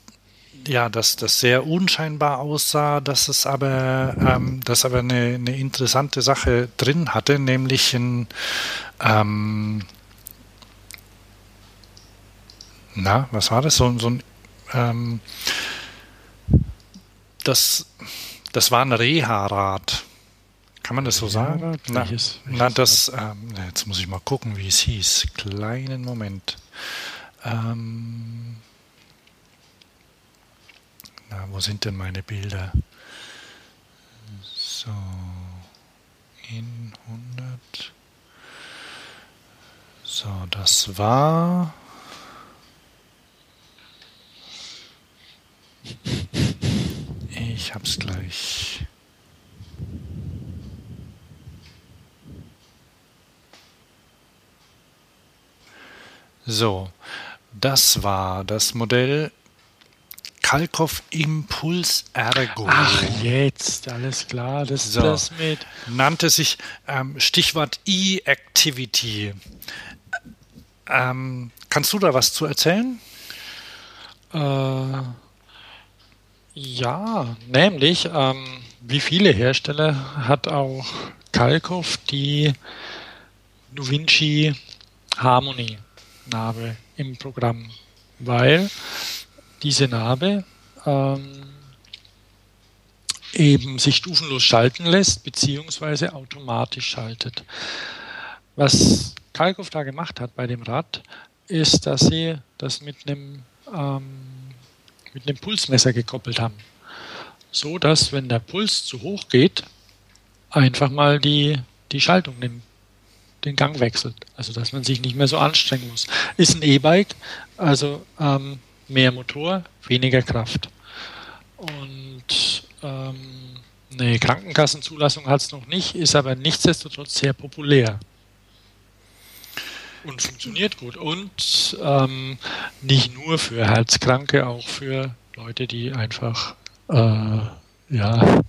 ja, dass das sehr unscheinbar aussah, dass es aber, ähm, das aber eine, eine, interessante Sache drin hatte, nämlich ein, ähm, na, was war das? So, so ein, ähm, das, das war ein Reha-Rad. Kann man das so sagen? Na, welches, welches na das, ähm, jetzt muss ich mal gucken, wie es hieß. Kleinen Moment. Ähm, na, wo sind denn meine Bilder? So, in 100. So, das war. Ich hab's gleich. So, das war das Modell Kalkow Impuls Ergo. Ach, jetzt, alles klar, das ist so, das mit. Nannte sich ähm, Stichwort E-Activity. Ähm, kannst du da was zu erzählen? Äh, ja, nämlich, ähm, wie viele Hersteller hat auch Kalkow die DaVinci Harmony Narbe im Programm, weil diese Narbe ähm, eben sich stufenlos schalten lässt, beziehungsweise automatisch schaltet. Was Kalkow da gemacht hat bei dem Rad, ist, dass sie das mit einem, ähm, mit einem Pulsmesser gekoppelt haben. So dass, wenn der Puls zu hoch geht, einfach mal die, die Schaltung nimmt den Gang wechselt. Also dass man sich nicht mehr so anstrengen muss. Ist ein E-Bike, also ähm, mehr Motor, weniger Kraft. Und ähm, eine Krankenkassenzulassung hat es noch nicht, ist aber nichtsdestotrotz sehr populär. Und funktioniert gut. Und ähm, nicht nur für Herzkranke, auch für Leute, die einfach äh, ja,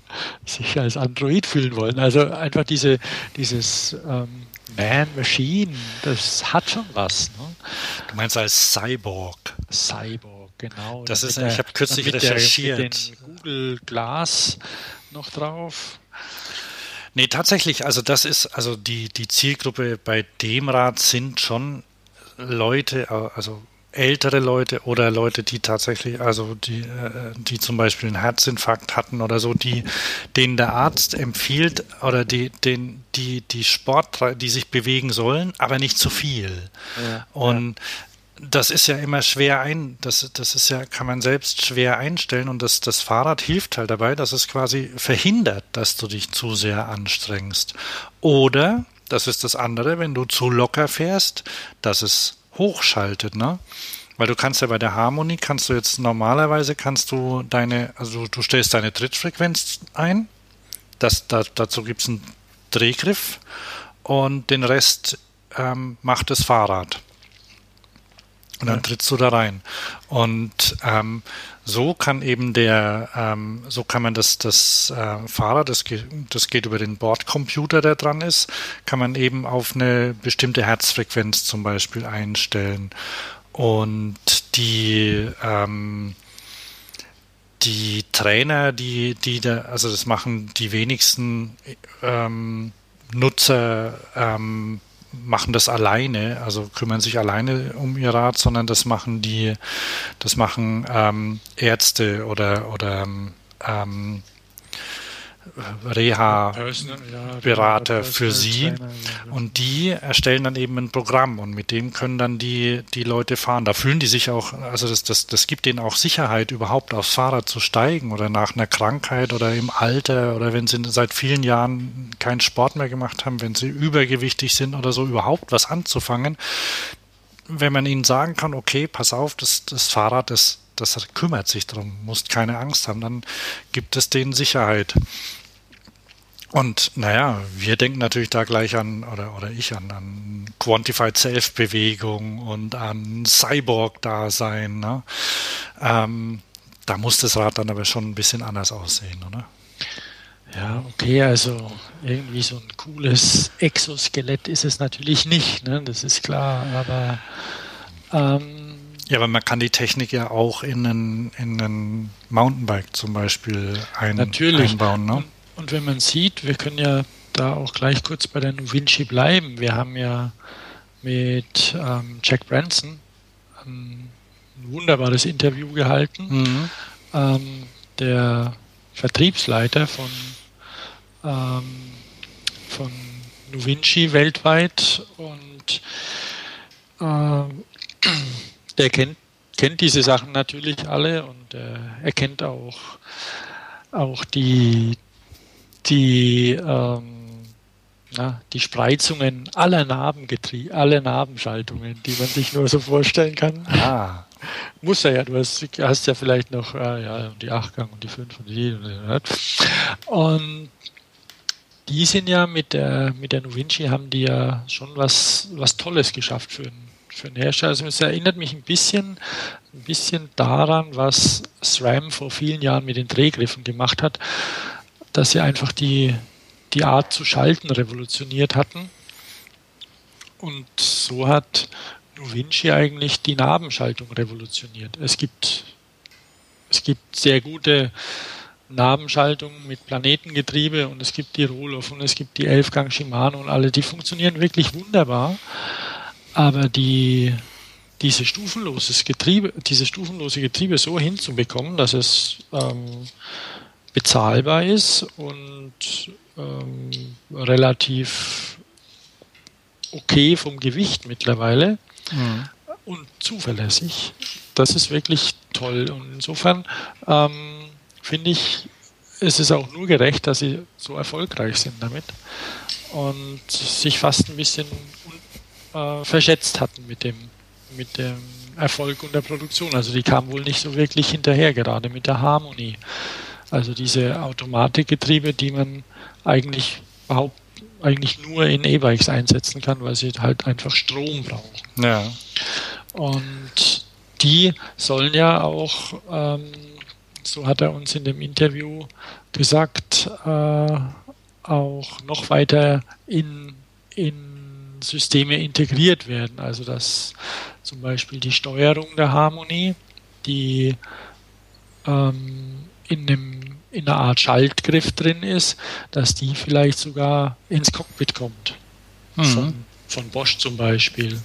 sich als Android fühlen wollen. Also einfach diese, dieses ähm, Man-Machine, das hat schon was. Ne? Du meinst als Cyborg. Cyborg, genau. Das ist, der, ich habe kürzlich recherchiert. Der, mit den Google Glass noch drauf. Nee, tatsächlich, also das ist, also die, die Zielgruppe bei dem Rad sind schon Leute, also ältere Leute oder Leute, die tatsächlich, also die, äh, die zum Beispiel einen Herzinfarkt hatten oder so, die, denen der Arzt empfiehlt oder die, den, die, die Sport, die sich bewegen sollen, aber nicht zu viel. Ja, und ja. das ist ja immer schwer ein, das, das ist ja, kann man selbst schwer einstellen und das, das Fahrrad hilft halt dabei, dass es quasi verhindert, dass du dich zu sehr anstrengst. Oder, das ist das andere, wenn du zu locker fährst, dass es hochschaltet, ne? Weil du kannst ja bei der Harmonie kannst du jetzt normalerweise kannst du deine, also du stellst deine Trittfrequenz ein. Das, da, dazu gibt es einen Drehgriff und den Rest ähm, macht das Fahrrad. Und dann trittst du da rein. Und ähm, so kann eben der, ähm, so kann man das, das äh, Fahrrad, das, geht, das geht über den Bordcomputer, der dran ist, kann man eben auf eine bestimmte Herzfrequenz zum Beispiel einstellen. Und die, ähm, die Trainer, die, die da, also das machen die wenigsten ähm, Nutzer ähm, machen das alleine, also kümmern sich alleine um ihr Rad, sondern das machen die, das machen ähm, Ärzte oder oder ähm, Reha-Berater für sie. Und die erstellen dann eben ein Programm und mit dem können dann die, die Leute fahren. Da fühlen die sich auch, also das, das, das gibt denen auch Sicherheit, überhaupt aufs Fahrrad zu steigen oder nach einer Krankheit oder im Alter oder wenn sie seit vielen Jahren keinen Sport mehr gemacht haben, wenn sie übergewichtig sind oder so, überhaupt was anzufangen. Wenn man ihnen sagen kann, okay, pass auf, das, das Fahrrad, das das kümmert sich darum, musst keine Angst haben, dann gibt es denen Sicherheit. Und naja, wir denken natürlich da gleich an, oder, oder ich an, an Quantified Self-Bewegung und an Cyborg-Dasein. Ne? Ähm, da muss das Rad dann aber schon ein bisschen anders aussehen, oder? Ja, okay, also irgendwie so ein cooles Exoskelett ist es natürlich nicht, ne? das ist klar, aber ähm, ja, aber man kann die Technik ja auch in einen, in einen Mountainbike zum Beispiel ein, Natürlich. einbauen. Ne? Und, und, wenn man sieht, wir können ja da auch gleich kurz bei der Vinci bleiben. Wir haben ja mit ähm, Jack Branson ähm, ein wunderbares Interview gehalten. Mhm. Ähm, der Vertriebsleiter von, ähm, von Nuvinci weltweit und äh, der kennt, kennt diese Sachen natürlich alle und äh, er kennt auch, auch die, die ähm, na, die Spreizungen aller Narbengetrie aller Narbenschaltungen, die man sich nur so vorstellen kann. Ah. Muss er ja, du hast, hast ja vielleicht noch äh, ja, die 8-Gang und die 5 und die und die sind ja mit der mit der Novinci haben die ja schon was was Tolles geschafft für einen für einen Hersteller. Also es erinnert mich ein bisschen ein bisschen daran, was SRAM vor vielen Jahren mit den Drehgriffen gemacht hat, dass sie einfach die die Art zu schalten revolutioniert hatten. Und so hat Nuvinci eigentlich die Nabenschaltung revolutioniert. Es gibt, es gibt sehr gute Nabenschaltungen mit Planetengetriebe und es gibt die Roloff und es gibt die Elfgang Shimano und alle, die funktionieren wirklich wunderbar. Aber die, diese stufenloses Getriebe, diese stufenlose Getriebe so hinzubekommen, dass es ähm, bezahlbar ist und ähm, relativ okay vom Gewicht mittlerweile mhm. und zuverlässig. Das ist wirklich toll. Und insofern ähm, finde ich, ist es auch nur gerecht, dass sie so erfolgreich sind damit und sich fast ein bisschen äh, verschätzt hatten mit dem, mit dem Erfolg und der Produktion. Also die kamen wohl nicht so wirklich hinterher, gerade mit der Harmonie. Also diese Automatikgetriebe, die man eigentlich überhaupt eigentlich nur in E-Bikes einsetzen kann, weil sie halt einfach Strom brauchen. Ja. Und die sollen ja auch, ähm, so hat er uns in dem Interview gesagt, äh, auch noch weiter in, in Systeme integriert werden. Also dass zum Beispiel die Steuerung der Harmonie, die ähm, in einem in einer Art Schaltgriff drin ist, dass die vielleicht sogar ins Cockpit kommt. Mhm. Von, von Bosch zum Beispiel.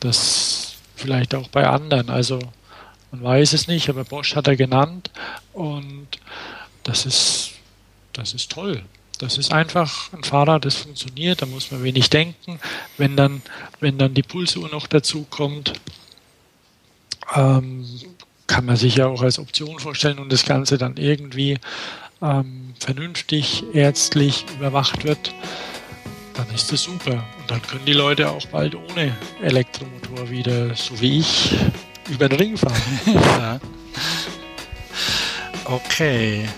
Das vielleicht auch bei anderen. Also man weiß es nicht, aber Bosch hat er genannt und das ist, das ist toll. Das ist einfach ein Fahrrad, das funktioniert, da muss man wenig denken. Wenn dann, wenn dann die Pulsuhr noch dazu kommt, ähm, kann man sich ja auch als Option vorstellen und das Ganze dann irgendwie ähm, vernünftig ärztlich überwacht wird, dann ist das super. Und dann können die Leute auch bald ohne Elektromotor wieder, so wie ich, über den Ring fahren. ja. Okay.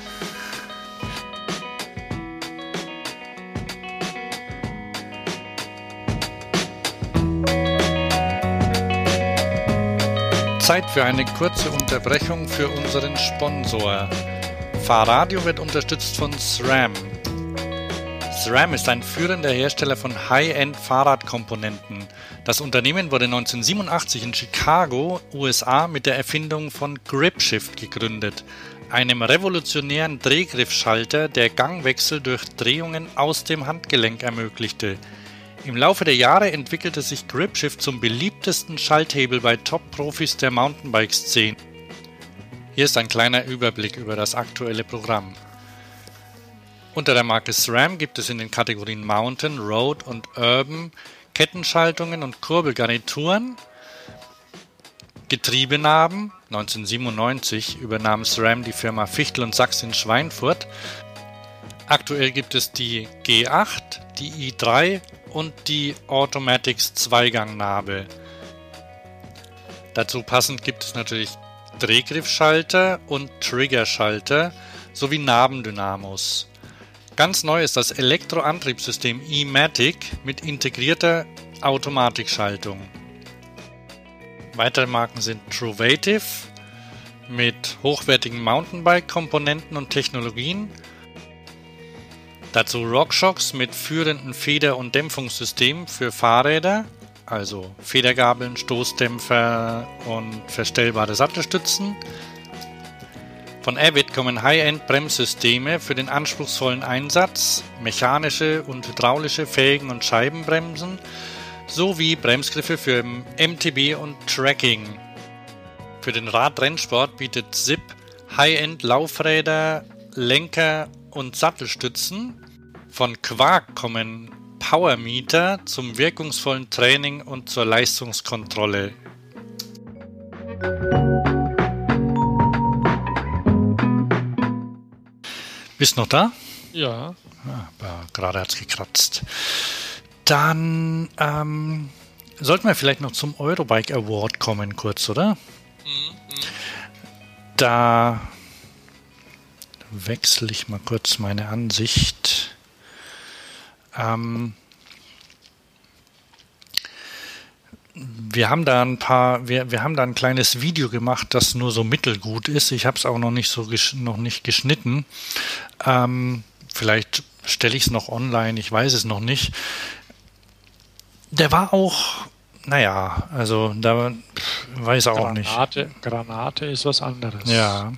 Zeit für eine kurze Unterbrechung für unseren Sponsor. Fahrradio wird unterstützt von SRAM. SRAM ist ein führender Hersteller von High-End-Fahrradkomponenten. Das Unternehmen wurde 1987 in Chicago, USA, mit der Erfindung von GripShift gegründet, einem revolutionären Drehgriffschalter, der Gangwechsel durch Drehungen aus dem Handgelenk ermöglichte. Im Laufe der Jahre entwickelte sich GripShift zum beliebtesten Schalthebel bei Top-Profis der Mountainbike-Szene. Hier ist ein kleiner Überblick über das aktuelle Programm. Unter der Marke SRAM gibt es in den Kategorien Mountain, Road und Urban Kettenschaltungen und Kurbelgarnituren. Getriebenaben 1997 übernahm SRAM die Firma Fichtel und Sachs in Schweinfurt. Aktuell gibt es die G8, die i3 und die Automatics Zweigangnabel. Dazu passend gibt es natürlich Drehgriffschalter und Triggerschalter sowie Nabendynamos. Ganz neu ist das Elektroantriebssystem e-Matic mit integrierter Automatikschaltung. Weitere Marken sind Truvative mit hochwertigen Mountainbike-Komponenten und Technologien Dazu RockShox mit führenden Feder- und Dämpfungssystemen für Fahrräder, also Federgabeln, Stoßdämpfer und verstellbare Sattelstützen. Von Avid kommen High-End-Bremssysteme für den anspruchsvollen Einsatz, mechanische und hydraulische Felgen- und Scheibenbremsen sowie Bremsgriffe für MTB und Tracking. Für den Radrennsport bietet SIP High-End-Laufräder, Lenker und Sattelstützen. Von Quark kommen Powermeter zum wirkungsvollen Training und zur Leistungskontrolle. Bist noch da? Ja. Ah, gerade hat es gekratzt. Dann ähm, sollten wir vielleicht noch zum Eurobike Award kommen, kurz, oder? Mhm. Da wechsle ich mal kurz meine Ansicht. Ähm, wir haben da ein paar, wir, wir haben da ein kleines Video gemacht, das nur so mittelgut ist. Ich habe es auch noch nicht so noch nicht geschnitten. Ähm, vielleicht stelle ich es noch online, ich weiß es noch nicht. Der war auch, naja, also da weiß auch Granate, nicht. Granate ist was anderes. Ja.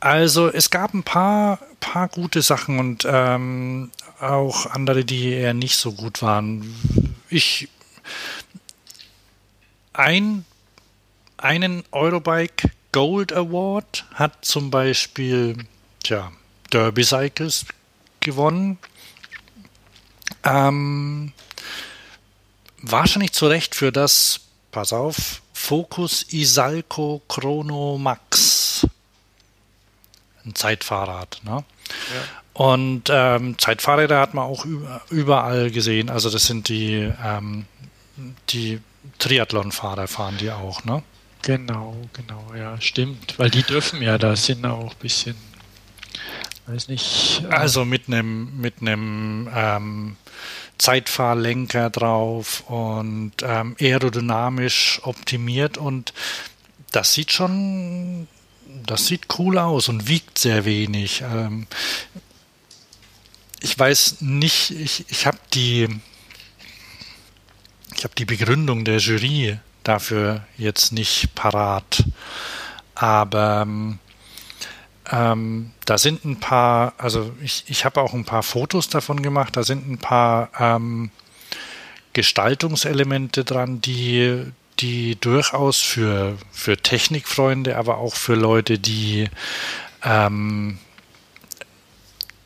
Also es gab ein paar, paar gute Sachen und ähm, auch andere, die eher nicht so gut waren. Ich ein, einen Eurobike Gold Award hat zum Beispiel tja, Derby Cycles gewonnen. Ähm, wahrscheinlich zu Recht für das, pass auf, Focus Isalco Chrono Max. Ein Zeitfahrrad. Ne? Ja. Und ähm, Zeitfahrräder hat man auch überall gesehen. Also das sind die, ähm, die Triathlon-Fahrer fahren die auch, ne? Genau, genau, ja, stimmt. Weil die dürfen ja, da sind auch ein bisschen, weiß nicht. Äh also mit einem mit einem ähm, Zeitfahrlenker drauf und ähm, aerodynamisch optimiert und das sieht schon, das sieht cool aus und wiegt sehr wenig. Ähm, ich weiß nicht, ich, ich habe die ich habe die Begründung der Jury dafür jetzt nicht parat. Aber ähm, da sind ein paar, also ich, ich habe auch ein paar Fotos davon gemacht, da sind ein paar ähm, Gestaltungselemente dran, die, die durchaus für, für Technikfreunde, aber auch für Leute, die ähm,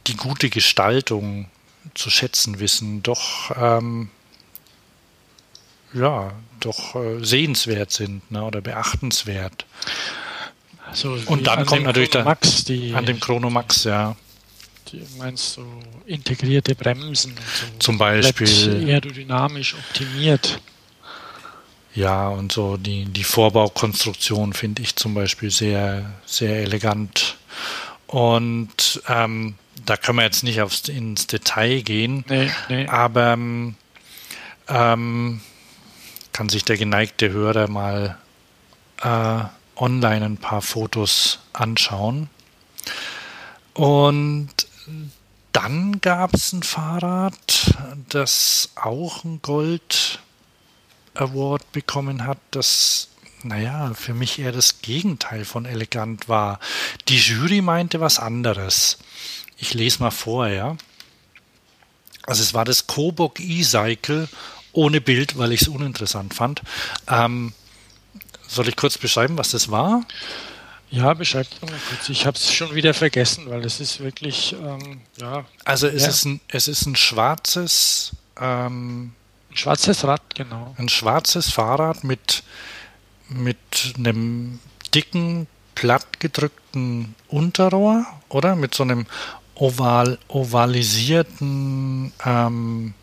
die gute Gestaltung zu schätzen wissen, doch ähm, ja, doch äh, sehenswert sind ne, oder beachtenswert. So und dann kommt natürlich der die, an dem Chrono Max, ja. Die meinst du integrierte Bremsen so. Zum Beispiel. Aerodynamisch optimiert. Ja, und so die, die Vorbaukonstruktion finde ich zum Beispiel sehr, sehr elegant. Und ähm, da können wir jetzt nicht aufs, ins Detail gehen. Nee, nee. Aber ähm, kann sich der geneigte Hörer mal äh, online ein paar Fotos anschauen. Und dann gab es ein Fahrrad, das auch einen Gold Award bekommen hat, das, naja, für mich eher das Gegenteil von elegant war. Die Jury meinte was anderes. Ich lese mal vor, ja. Also es war das Kobok E-Cycle ohne Bild, weil ich es uninteressant fand. Ähm, soll ich kurz beschreiben, was das war? Ja, beschreib doch mal kurz. Ich habe es schon wieder vergessen, weil es ist wirklich, ähm, ja. Also es, ja. Ist ein, es ist ein schwarzes... Ähm, ein schwarzes Rad, genau. Ein schwarzes Fahrrad mit, mit einem dicken, plattgedrückten Unterrohr, oder? Mit so einem oval, ovalisierten ähm,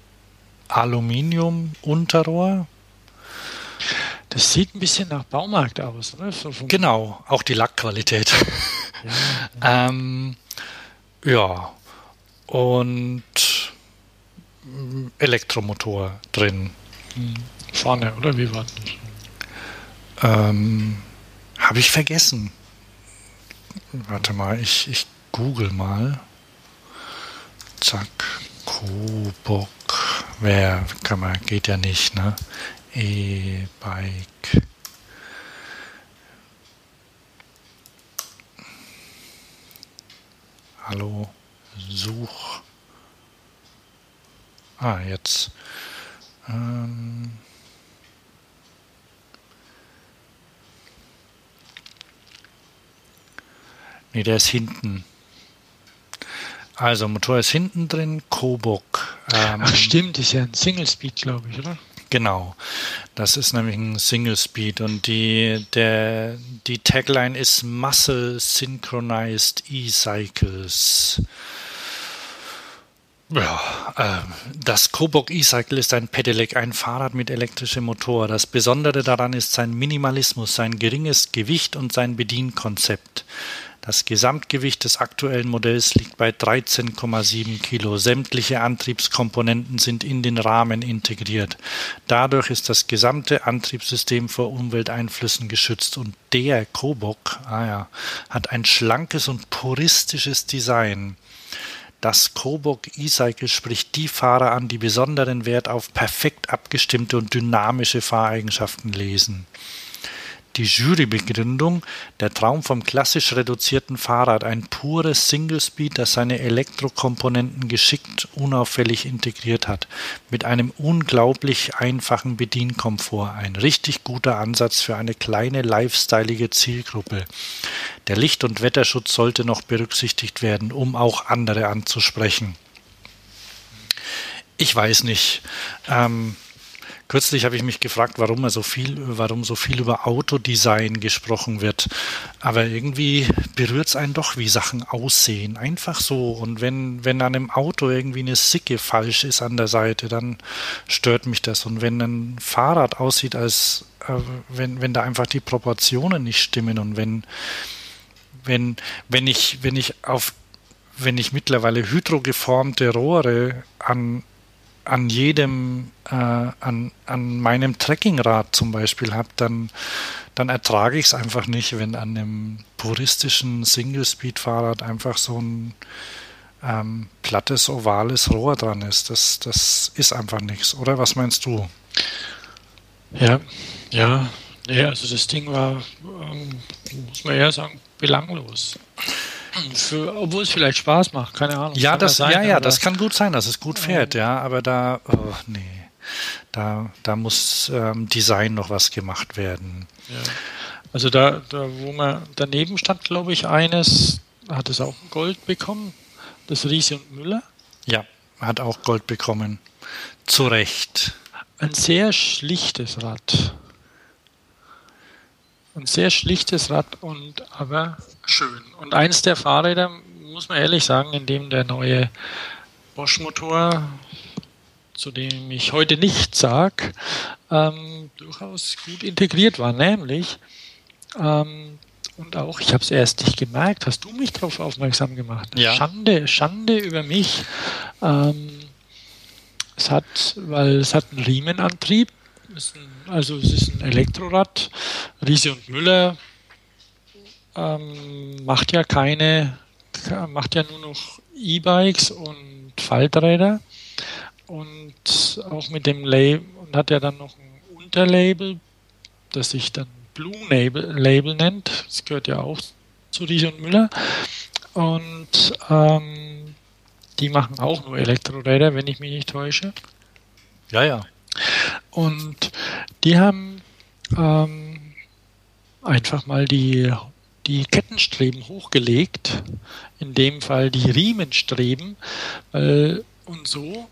Aluminium-Unterrohr. Das sieht ein bisschen nach Baumarkt aus. Ne? So genau, auch die Lackqualität. ja, ähm, ja, und Elektromotor drin. Hm. Vorne, oder wie war das? Ähm, Habe ich vergessen. Warte mal, ich, ich google mal. Zack, Kobok. Wer kann man, geht ja nicht, ne? E-Bike. Hallo, Such. Ah, jetzt. Ähm Nee, der ist hinten. Also Motor ist hinten drin, Kobok. Ähm, Ach stimmt, ist ja ein Single Speed, glaube ich, oder? Genau, das ist nämlich ein Single Speed und die, der, die Tagline ist Muscle Synchronized E-Cycles. Ja, äh, das Kobok E-Cycle ist ein Pedelec, ein Fahrrad mit elektrischem Motor. Das Besondere daran ist sein Minimalismus, sein geringes Gewicht und sein Bedienkonzept. Das Gesamtgewicht des aktuellen Modells liegt bei 13,7 Kilo. Sämtliche Antriebskomponenten sind in den Rahmen integriert. Dadurch ist das gesamte Antriebssystem vor Umwelteinflüssen geschützt und der Kobok ah ja, hat ein schlankes und puristisches Design. Das Kobok E-Cycle spricht die Fahrer an, die besonderen Wert auf perfekt abgestimmte und dynamische Fahreigenschaften lesen die Jurybegründung Der Traum vom klassisch reduzierten Fahrrad, ein pures Single-Speed, das seine Elektrokomponenten geschickt unauffällig integriert hat, mit einem unglaublich einfachen Bedienkomfort, ein richtig guter Ansatz für eine kleine lifestyleige Zielgruppe. Der Licht- und Wetterschutz sollte noch berücksichtigt werden, um auch andere anzusprechen. Ich weiß nicht. Ähm, Kürzlich habe ich mich gefragt, warum so viel, warum so viel über Autodesign gesprochen wird. Aber irgendwie berührt es einen doch, wie Sachen aussehen. Einfach so. Und wenn, wenn an einem Auto irgendwie eine Sicke falsch ist an der Seite, dann stört mich das. Und wenn ein Fahrrad aussieht, als äh, wenn, wenn da einfach die Proportionen nicht stimmen und wenn, wenn, wenn ich, wenn ich auf wenn ich mittlerweile hydrogeformte Rohre an an jedem, äh, an, an meinem Trekkingrad zum Beispiel habe, dann, dann ertrage ich es einfach nicht, wenn an einem puristischen Single-Speed-Fahrrad einfach so ein ähm, plattes, ovales Rohr dran ist. Das, das ist einfach nichts, oder? Was meinst du? Ja, ja, nee, also das Ding war, ähm, muss man eher sagen, belanglos. Für, obwohl es vielleicht Spaß macht, keine Ahnung. Ja, das, sein, ja, ja, das kann gut sein, dass es gut fährt, ja, aber da, oh, nee, da, da muss ähm, Design noch was gemacht werden. Ja. Also da, da, wo man daneben stand, glaube ich, eines, hat es auch Gold bekommen, das Riese und Müller. Ja, hat auch Gold bekommen. Zu Recht. Ein sehr schlichtes Rad. Ein sehr schlichtes Rad und aber schön. Und eins der Fahrräder, muss man ehrlich sagen, in dem der neue Bosch-Motor, zu dem ich heute nichts sage, ähm, durchaus gut integriert war. Nämlich, ähm, und auch, ich habe es erst nicht gemerkt, hast du mich darauf aufmerksam gemacht. Ja. Schande, Schande über mich. Ähm, es hat, weil es hat einen Riemenantrieb, ist ein, also es ist ein Elektrorad. Riese und Müller ähm, macht ja keine, macht ja nur noch E-Bikes und Falträder und auch mit dem Label und hat ja dann noch ein Unterlabel, das sich dann Blue Label, Label nennt. Das gehört ja auch zu Riese und Müller. Und ähm, die machen auch nur Elektroräder, wenn ich mich nicht täusche. Ja, ja. Und die haben ähm, einfach mal die, die Kettenstreben hochgelegt, in dem Fall die Riemenstreben, weil, und so,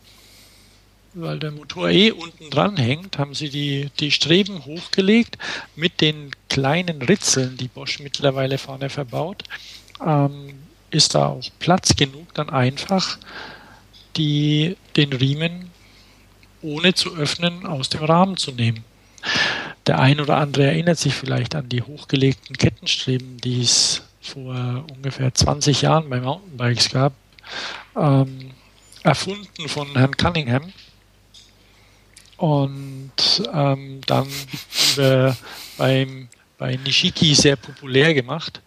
weil der Motor eh unten dran hängt, haben sie die, die Streben hochgelegt mit den kleinen Ritzeln, die Bosch mittlerweile vorne verbaut. Ähm, ist da auch Platz genug, dann einfach die, den Riemen ohne zu öffnen aus dem Rahmen zu nehmen. Der ein oder andere erinnert sich vielleicht an die hochgelegten Kettenstreben, die es vor ungefähr 20 Jahren bei Mountainbikes gab, ähm, erfunden von Herrn Cunningham und ähm, dann über, beim, bei Nishiki sehr populär gemacht.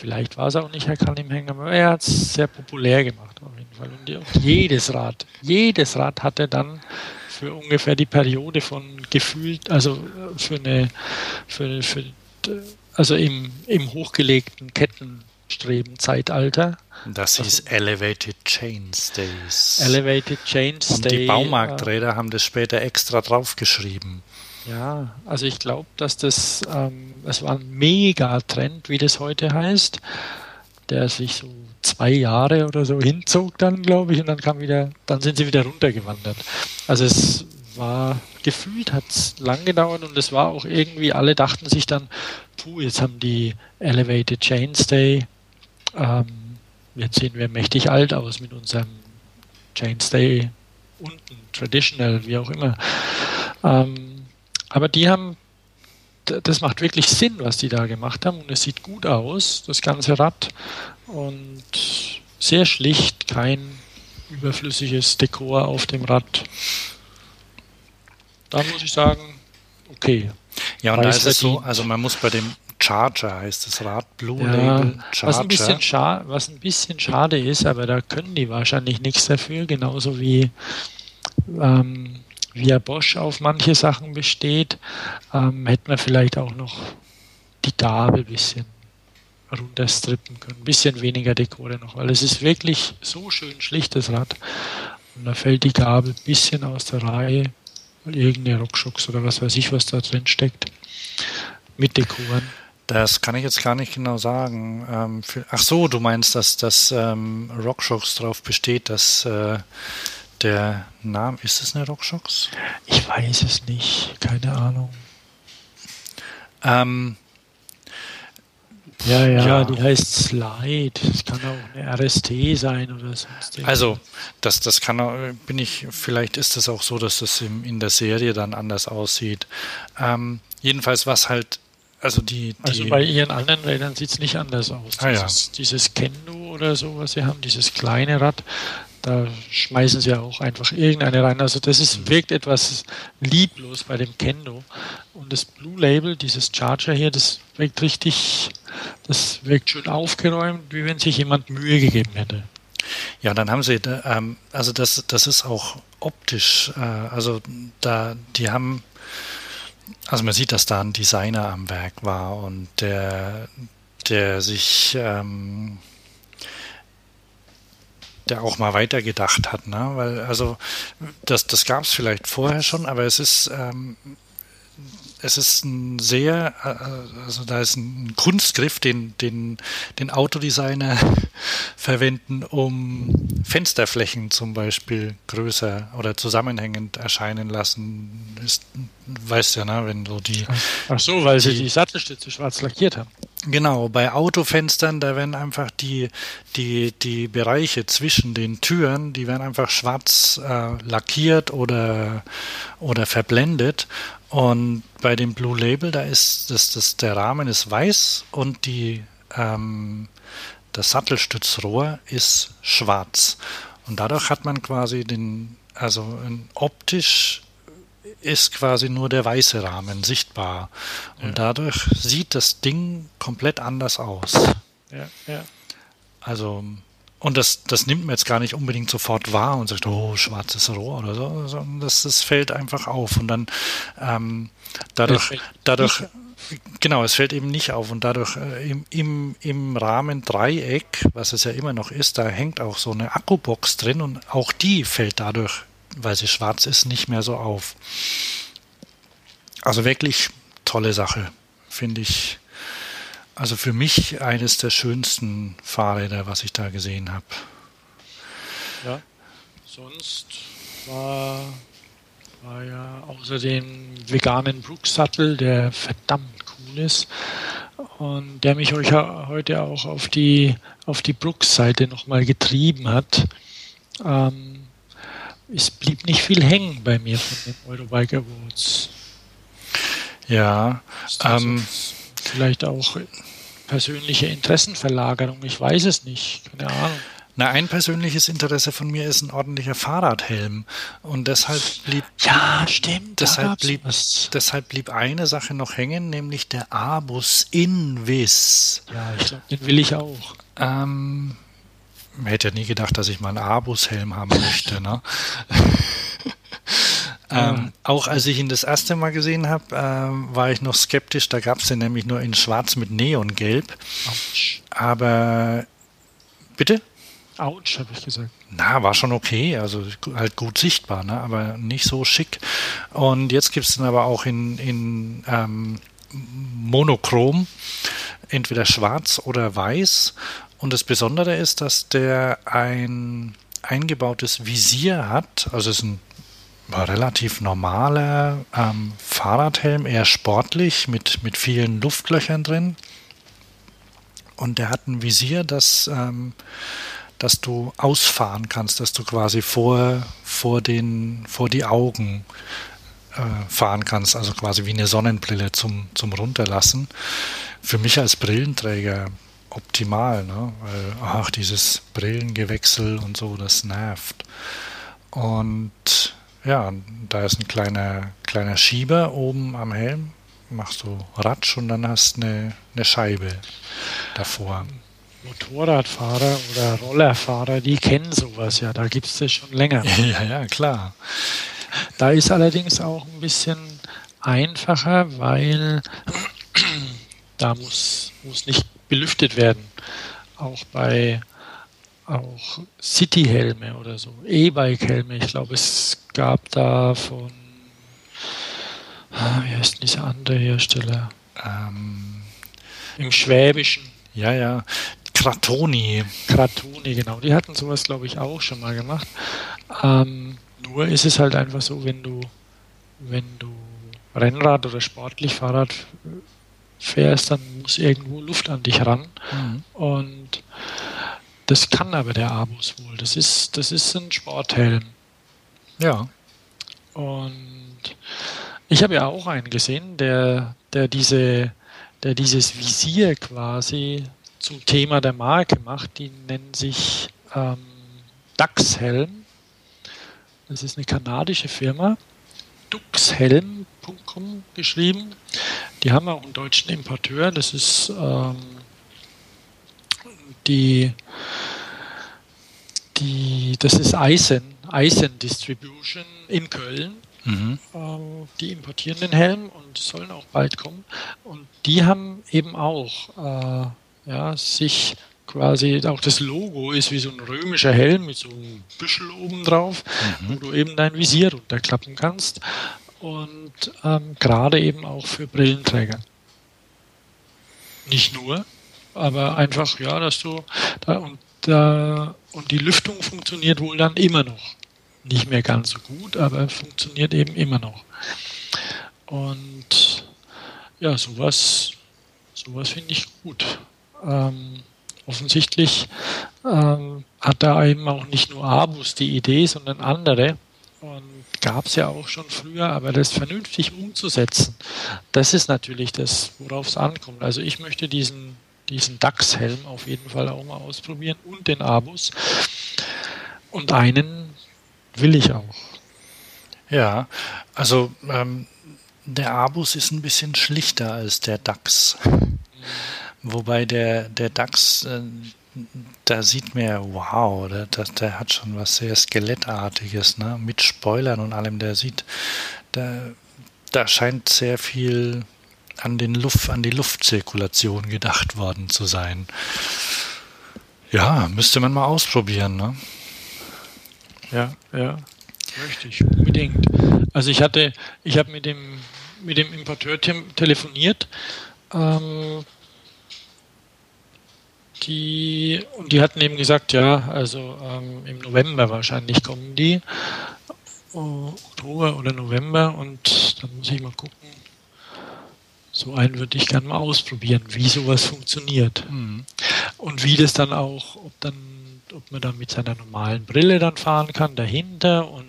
Vielleicht war es auch nicht Herr Cunningham, aber er hat es sehr populär gemacht auf jeden Fall. Und jedes Rad, jedes Rad hatte dann für ungefähr die Periode von gefühlt, also für eine, für, für also im, im hochgelegten Kettenstreben-Zeitalter. Das hieß Elevated Chainstays. Elevated Chainstays. Und die Baumarkträder äh, haben das später extra draufgeschrieben. Ja, also ich glaube, dass das, ähm, es war ein Megatrend, wie das heute heißt. der sich so zwei Jahre oder so hinzog dann, glaube ich, und dann kam wieder, dann sind sie wieder runtergewandert. Also es war gefühlt, hat es lang gedauert und es war auch irgendwie, alle dachten sich dann, puh, jetzt haben die Elevated Chainstay, ähm, jetzt sehen wir mächtig alt aus mit unserem Chainstay unten, Traditional, wie auch immer. Ähm, aber die haben, das macht wirklich Sinn, was die da gemacht haben und es sieht gut aus, das ganze Rad und sehr schlicht, kein überflüssiges Dekor auf dem Rad. Da muss ich sagen, okay. Ja, und da ist es so, also man muss bei dem Charger heißt das Rad, Blue ja, Label Charger. Was ein, bisschen was ein bisschen schade ist, aber da können die wahrscheinlich nichts dafür, genauso wie ähm, via Bosch auf manche Sachen besteht, ähm, hätte man vielleicht auch noch die Gabel ein bisschen runterstrippen können, ein bisschen weniger Dekore noch, weil es ist wirklich so schön schlichtes Rad und da fällt die Gabel ein bisschen aus der Reihe, weil irgendeine Rockschucks oder was weiß ich, was da drin steckt, mit Dekoren. Das kann ich jetzt gar nicht genau sagen. Ähm, für, ach so, du meinst, dass das ähm, RockShox drauf besteht, dass äh, der Name, ist es eine RockShox? Ich weiß es nicht, keine Ahnung. Ähm, ja, ja, ja, die heißt Slide. Das kann auch eine RST sein oder sonst Also, das, das kann auch, bin ich, vielleicht ist es auch so, dass das im, in der Serie dann anders aussieht. Ähm, jedenfalls, was halt, also die, die. Also bei ihren anderen Rädern sieht es nicht anders aus. Ah, dieses, ja. dieses Kendo oder so, was sie haben, dieses kleine Rad, da schmeißen sie ja auch einfach irgendeine rein. Also das ist, wirkt etwas lieblos bei dem Kendo. Und das Blue Label, dieses Charger hier, das wirkt richtig, das wirkt schön aufgeräumt, wie wenn sich jemand Mühe gegeben hätte. Ja, dann haben sie, ähm, also das, das ist auch optisch, äh, also da, die haben, also man sieht, dass da ein Designer am Werk war und der, der sich ähm, der auch mal weitergedacht hat, ne? Weil, also, das, das gab es vielleicht vorher schon, aber es ist, ähm, es ist ein sehr, äh, also da ist ein Kunstgriff, den, den, den Autodesigner verwenden, um Fensterflächen zum Beispiel größer oder zusammenhängend erscheinen lassen. Ist, weißt ja, ne, wenn so die. Ach so, weil sie die Sattelstütze schwarz lackiert haben. Genau, bei Autofenstern, da werden einfach die, die, die Bereiche zwischen den Türen, die werden einfach schwarz äh, lackiert oder, oder verblendet. Und bei dem Blue Label, da ist das, das, der Rahmen ist weiß und die, ähm, das Sattelstützrohr ist schwarz. Und dadurch hat man quasi den, also optisch ist quasi nur der weiße Rahmen sichtbar. Und ja. dadurch sieht das Ding komplett anders aus. Ja, ja. Also, und das, das nimmt man jetzt gar nicht unbedingt sofort wahr und sagt, oh, schwarzes Rohr oder so, sondern das, das fällt einfach auf. Und dann ähm, dadurch, dadurch, genau, es fällt eben nicht auf. Und dadurch äh, im, im, im Rahmen Dreieck, was es ja immer noch ist, da hängt auch so eine Akkubox drin und auch die fällt dadurch weil sie schwarz ist, nicht mehr so auf. Also wirklich tolle Sache, finde ich. Also für mich eines der schönsten Fahrräder, was ich da gesehen habe. Ja, sonst war, war ja außer dem veganen Brooks-Sattel, der verdammt cool ist und der mich euch heute auch auf die, auf die Brooks-Seite nochmal getrieben hat. Ähm, es blieb nicht viel hängen bei mir von den Eurobike Awards. Ja, also ähm, vielleicht auch persönliche Interessenverlagerung, ich weiß es nicht, keine Ahnung. Na, ein persönliches Interesse von mir ist ein ordentlicher Fahrradhelm. Und deshalb blieb. Ja, stimmt. Deshalb blieb, deshalb blieb eine Sache noch hängen, nämlich der Abus Invis. Ja, ich glaube, den will ich auch. Ähm, hätte ja nie gedacht, dass ich mal einen Abus-Helm haben möchte. Ne? ähm, auch als ich ihn das erste Mal gesehen habe, ähm, war ich noch skeptisch. Da gab es den nämlich nur in Schwarz mit Neongelb. Autsch. Aber bitte? Autsch, habe ich gesagt. Na, war schon okay, also halt gut sichtbar, ne? aber nicht so schick. Und jetzt gibt es den aber auch in, in ähm, Monochrom, entweder schwarz oder weiß. Und das Besondere ist, dass der ein eingebautes Visier hat. Also es ist ein relativ normaler ähm, Fahrradhelm, eher sportlich, mit, mit vielen Luftlöchern drin. Und der hat ein Visier, das, ähm, das du ausfahren kannst, dass du quasi vor, vor, den, vor die Augen äh, fahren kannst, also quasi wie eine Sonnenbrille zum, zum Runterlassen. Für mich als Brillenträger optimal, ne? weil ach, dieses Brillengewechsel und so, das nervt. Und ja, da ist ein kleiner, kleiner Schieber oben am Helm, machst du Ratsch und dann hast du eine, eine Scheibe davor. Motorradfahrer oder Rollerfahrer, die kennen sowas ja, da gibt es das schon länger. Ja, ja, klar. Da ist allerdings auch ein bisschen einfacher, weil da muss, muss nicht belüftet werden. Auch bei auch City-Helme oder so, E-Bike-Helme. Ich glaube, es gab da von, ah, wie heißt dieser andere Hersteller? Ähm, Im Schwäbischen. Ja, ja. Kratoni. Kratoni, genau. Die hatten sowas, glaube ich, auch schon mal gemacht. Ähm, nur ist es halt einfach so, wenn du, wenn du Rennrad oder sportlich Fahrrad fährst, dann muss irgendwo Luft an dich ran. Mhm. Und das kann aber der Abus wohl. Das ist, das ist ein Sporthelm. Ja. Und ich habe ja auch einen gesehen, der, der, diese, der dieses Visier quasi zum Thema der Marke macht. Die nennen sich ähm, DAX-Helm. Das ist eine kanadische Firma. Duxhelm.com geschrieben. Die haben auch einen deutschen Importeur. Das ist ähm, die, die, das ist Eisen, Eisen Distribution in Köln. Mhm. Ähm, die importieren den Helm und sollen auch bald kommen. Und die haben eben auch äh, ja, sich quasi, auch das Logo ist wie so ein römischer Helm mit so einem Büschel oben drauf, mhm. wo du eben dein Visier runterklappen kannst. Und ähm, gerade eben auch für Brillenträger. Nicht nur, aber einfach, ja, dass du da und da und die Lüftung funktioniert wohl dann immer noch. Nicht mehr ganz so gut, aber funktioniert eben immer noch. Und ja, sowas, sowas finde ich gut. Ähm, offensichtlich ähm, hat da eben auch nicht nur Abus die Idee, sondern andere. Und gab es ja auch schon früher, aber das vernünftig umzusetzen, das ist natürlich das, worauf es ankommt. Also ich möchte diesen diesen DAX-Helm auf jeden Fall auch mal ausprobieren und den Abus. Und einen will ich auch. Ja, also ähm, der Abus ist ein bisschen schlichter als der DAX. Mhm. Wobei der, der DAX, äh, da sieht man ja, wow, der, der, der, hat schon was sehr Skelettartiges, ne? mit Spoilern und allem. Der sieht, da, da scheint sehr viel an, den Luft, an die Luftzirkulation gedacht worden zu sein. Ja, müsste man mal ausprobieren, ne? Ja, ja. Ich unbedingt. Also ich hatte, ich habe mit dem mit dem Importeur te telefoniert. Ähm, die und die hatten eben gesagt, ja, also ähm, im November wahrscheinlich kommen die. Oktober oder November und dann muss ich mal gucken, so einen würde ich gerne mal ausprobieren, wie sowas funktioniert. Mhm. Und wie das dann auch, ob dann, ob man dann mit seiner normalen Brille dann fahren kann dahinter und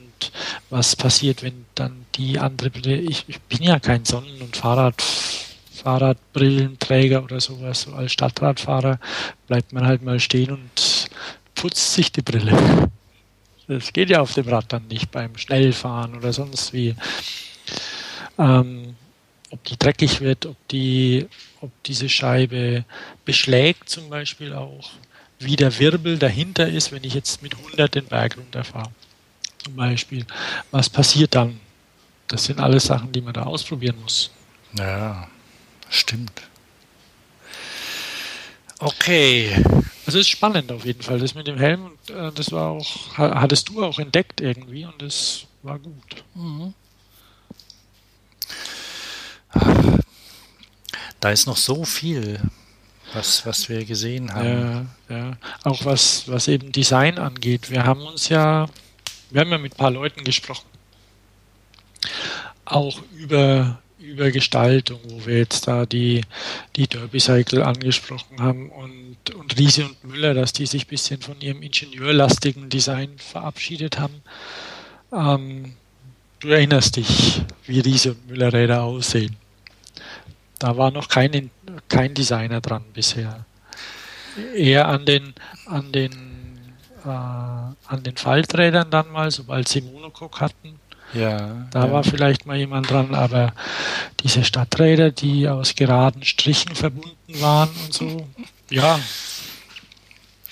was passiert, wenn dann die andere Brille, ich, ich bin ja kein Sonnen- und Fahrrad, Fahrradbrillenträger oder sowas, so als Stadtradfahrer bleibt man halt mal stehen und putzt sich die Brille. Das geht ja auf dem Rad dann nicht beim Schnellfahren oder sonst wie. Ähm, ob die dreckig wird, ob, die, ob diese Scheibe beschlägt zum Beispiel auch, wie der Wirbel dahinter ist, wenn ich jetzt mit 100 den Berg runterfahre. Zum Beispiel. Was passiert dann? Das sind alles Sachen, die man da ausprobieren muss. Ja, stimmt. Okay. Also es ist spannend auf jeden Fall. Das mit dem Helm, äh, das war auch, hattest du auch entdeckt irgendwie und das war gut. Mhm. Da ist noch so viel. was, was wir gesehen haben. Ja, ja. Auch was, was eben Design angeht. Wir haben uns ja, wir haben ja mit ein paar Leuten gesprochen. Auch über, über Gestaltung, wo wir jetzt da die, die Derby Cycle angesprochen haben und, und Riese und Müller, dass die sich ein bisschen von ihrem ingenieurlastigen Design verabschiedet haben. Ähm, du erinnerst dich, wie Riese und Müller Räder aussehen. Da war noch kein, kein Designer dran bisher. Eher an den, an den, äh, an den Falträdern dann mal, sobald sie Monocoque hatten. Ja, da ja. war vielleicht mal jemand dran, aber diese Stadträder, die aus geraden Strichen verbunden waren und so, ja,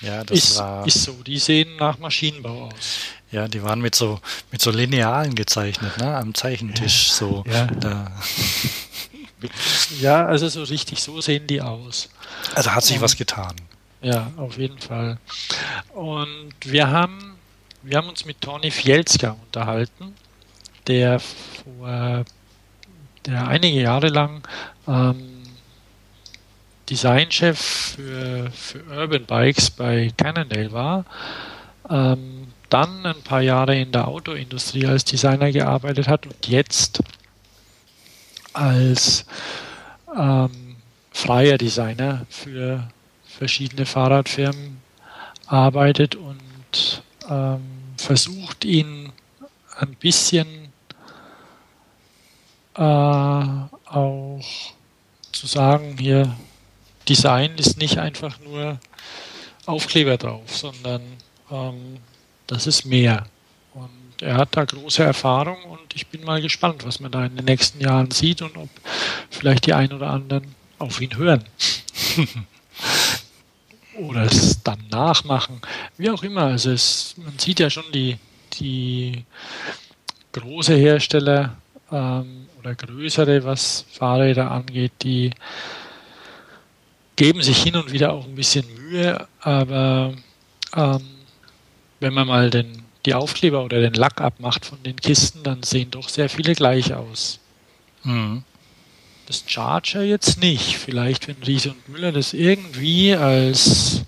ja, das ist, war. Ist so, die sehen nach Maschinenbau aus. Ja, die waren mit so, mit so Linealen gezeichnet, ne? Am Zeichentisch ja, so. Ja. Da. ja, also so richtig, so sehen die aus. Also hat sich Und, was getan. Ja, auf jeden Fall. Und wir haben, wir haben uns mit Tony Fielska unterhalten, der vor, der einige Jahre lang ähm, Designchef für, für Urban Bikes bei Cannondale war. Ähm, dann ein paar Jahre in der Autoindustrie als Designer gearbeitet hat und jetzt als ähm, freier Designer für verschiedene Fahrradfirmen arbeitet und ähm, versucht ihn ein bisschen äh, auch zu sagen, hier Design ist nicht einfach nur Aufkleber drauf, sondern ähm, das ist mehr. Und er hat da große Erfahrung und ich bin mal gespannt, was man da in den nächsten Jahren sieht und ob vielleicht die einen oder anderen auf ihn hören. oder es dann nachmachen. Wie auch immer. Also es, man sieht ja schon die, die große Hersteller ähm, oder größere, was Fahrräder angeht, die geben sich hin und wieder auch ein bisschen Mühe, aber ähm, wenn man mal den, die Aufkleber oder den Lack abmacht von den Kisten, dann sehen doch sehr viele gleich aus. Mhm. Das Charger jetzt nicht. Vielleicht, wenn Riese und Müller das irgendwie als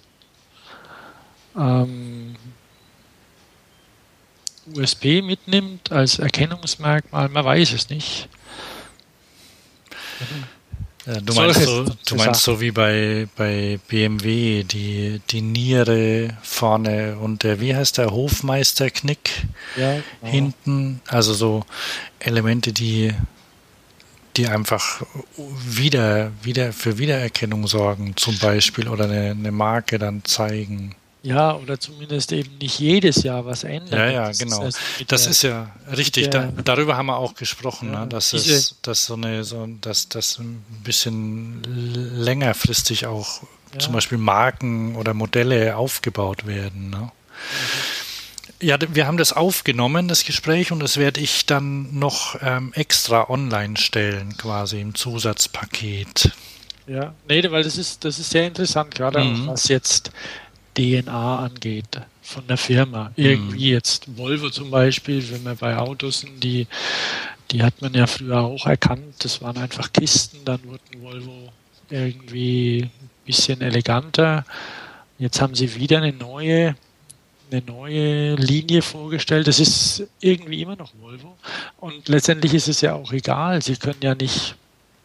ähm, USB mitnimmt, als Erkennungsmerkmal, man weiß es nicht. Ja, du meinst, so, du meinst so wie bei, bei BMW, die, die Niere vorne und der, wie heißt der, Hofmeisterknick ja, genau. hinten. Also so Elemente, die, die einfach wieder, wieder für Wiedererkennung sorgen, zum Beispiel, oder eine, eine Marke dann zeigen. Ja, oder zumindest eben nicht jedes Jahr was ändern. Ja, ja, genau. Das, das ist ja richtig. Der, da, darüber haben wir auch gesprochen, ja, ne? dass es, dass so eine, so, dass das ein bisschen längerfristig auch ja. zum Beispiel Marken oder Modelle aufgebaut werden. Ne? Mhm. Ja, wir haben das aufgenommen, das Gespräch, und das werde ich dann noch ähm, extra online stellen, quasi im Zusatzpaket. Ja, nee, weil das ist, das ist sehr interessant, gerade mhm. was jetzt DNA angeht von der Firma. Irgendwie mhm. jetzt Volvo zum Beispiel, wenn wir bei Autos sind, die, die hat man ja früher auch erkannt, das waren einfach Kisten, dann wurden Volvo irgendwie ein bisschen eleganter. Jetzt haben sie wieder eine neue, eine neue Linie vorgestellt. Das ist irgendwie immer noch Volvo. Und letztendlich ist es ja auch egal. Sie können ja nicht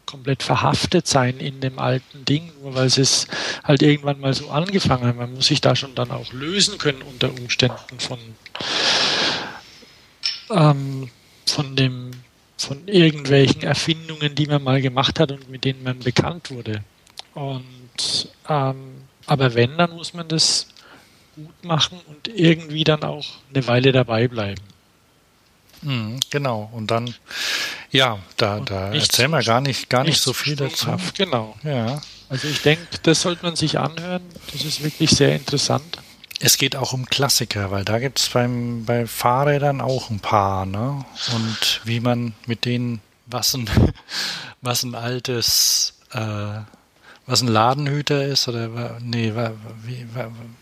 komplett verhaftet sein in dem alten Ding, nur weil sie es halt irgendwann mal so angefangen haben. Man muss sich da schon dann auch lösen können unter Umständen von, ähm, von dem von irgendwelchen Erfindungen, die man mal gemacht hat und mit denen man bekannt wurde. Und ähm, aber wenn, dann muss man das gut machen und irgendwie dann auch eine Weile dabei bleiben. Mhm, genau. Und dann, ja, da, da erzählen wir gar nicht, gar nicht so viel dazu. Genau. Ja. Also ich denke, das sollte man sich anhören. Das ist wirklich sehr interessant. Es geht auch um Klassiker, weil da gibt es bei Fahrrädern auch ein paar, ne? Und wie man mit denen, was ein, was ein altes, äh, was ein Ladenhüter ist, oder nee, wie,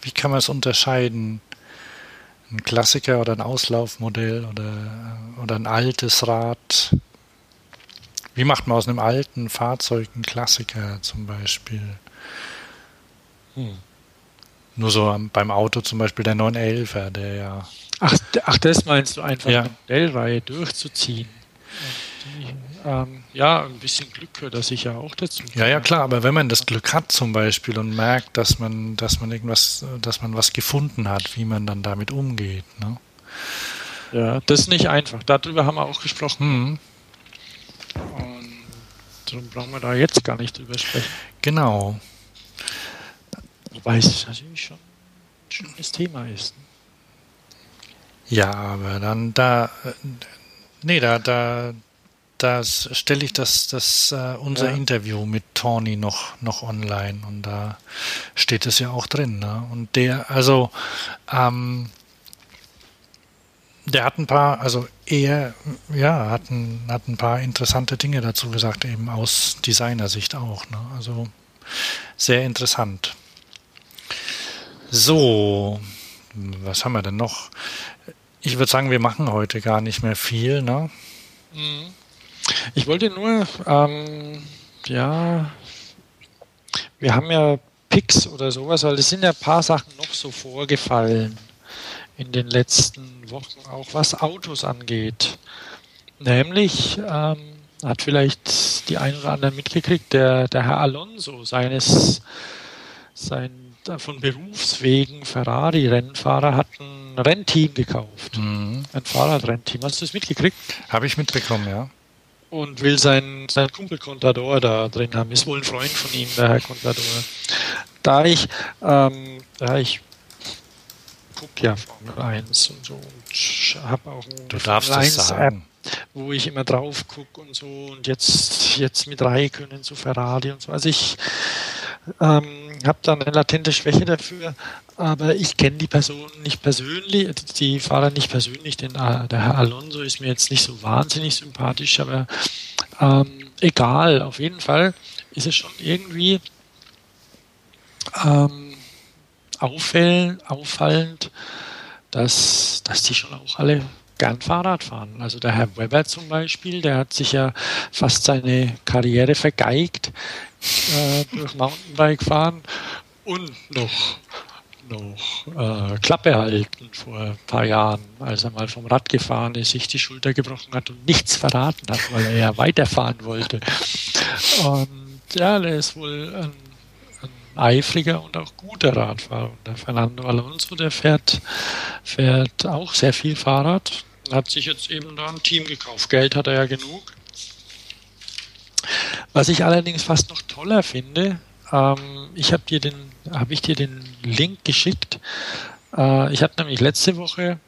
wie kann man es unterscheiden? Ein Klassiker oder ein Auslaufmodell oder, oder ein altes Rad. Wie macht man aus einem alten Fahrzeug einen Klassiker zum Beispiel? Hm. Nur so beim Auto zum Beispiel der 911er, der ja. Ach, ach das meinst du einfach, ja. eine Modellreihe durchzuziehen. ähm, ja, ein bisschen Glück gehört da sicher auch dazu. Ja, ja, klar, aber wenn man das Glück hat zum Beispiel und merkt, dass man, dass man irgendwas, dass man was gefunden hat, wie man dann damit umgeht, ne? Ja, das ist nicht einfach. Darüber haben wir auch gesprochen. Mhm. Und darum brauchen wir da jetzt gar nicht drüber sprechen. Genau. Wobei es natürlich schon ein schönes Thema ist. Ne? Ja, aber dann da, äh, nee, da, da, da stelle ich das, das uh, unser ja. Interview mit Tawny noch, noch online und da steht es ja auch drin. Ne? Und der, also, ähm, der hat ein paar, also er, ja, hat ein, hat ein paar interessante Dinge dazu gesagt, eben aus Designersicht auch. Ne? Also sehr interessant. So, was haben wir denn noch? Ich würde sagen, wir machen heute gar nicht mehr viel, ne? Mhm. Ich wollte nur, ähm, ja, wir haben ja Picks oder sowas, weil es sind ja ein paar Sachen noch so vorgefallen in den letzten Wochen, auch was Autos angeht. Nämlich ähm, hat vielleicht die ein oder andere mitgekriegt, der, der Herr Alonso seines sein von Berufswegen Ferrari-Rennfahrer hat ein Rennteam gekauft. Mhm. Ein Fahrradrennteam. Hast du das mitgekriegt? Habe ich mitbekommen, ja. Und will seinen, seinen Kumpel Contador da drin haben. Ist wohl ein Freund von ihm, der Herr Contador. Da ich, ähm, da ich gucke ja Formel 1 und so und habe auch ein du darfst Formel 1 App, wo ich immer drauf gucke und so und jetzt, jetzt mit können zu Ferrari und so. Also ich ähm, habe da eine latente Schwäche dafür, aber ich kenne die Person nicht persönlich, die Fahrer nicht persönlich, denn äh, der Herr Alonso ist mir jetzt nicht so wahnsinnig sympathisch, aber ähm, egal, auf jeden Fall ist es schon irgendwie ähm, auffallend, auffallend dass, dass die schon auch alle gern Fahrrad fahren. Also der Herr Weber zum Beispiel, der hat sich ja fast seine Karriere vergeigt äh, durch Mountainbike fahren und noch noch äh, Klappe halten vor ein paar Jahren, als er mal vom Rad gefahren ist, sich die Schulter gebrochen hat und nichts verraten hat, weil er ja weiterfahren wollte. Und ja, der ist wohl ein, ein eifriger und auch guter Radfahrer. Und der Fernando Alonso, der fährt, fährt auch sehr viel Fahrrad, hat sich jetzt eben da ein Team gekauft. Geld hat er ja genug. Was ich allerdings fast noch toller finde, ähm, ich habe dir den, habe ich dir den Link geschickt. Äh, ich habe nämlich letzte Woche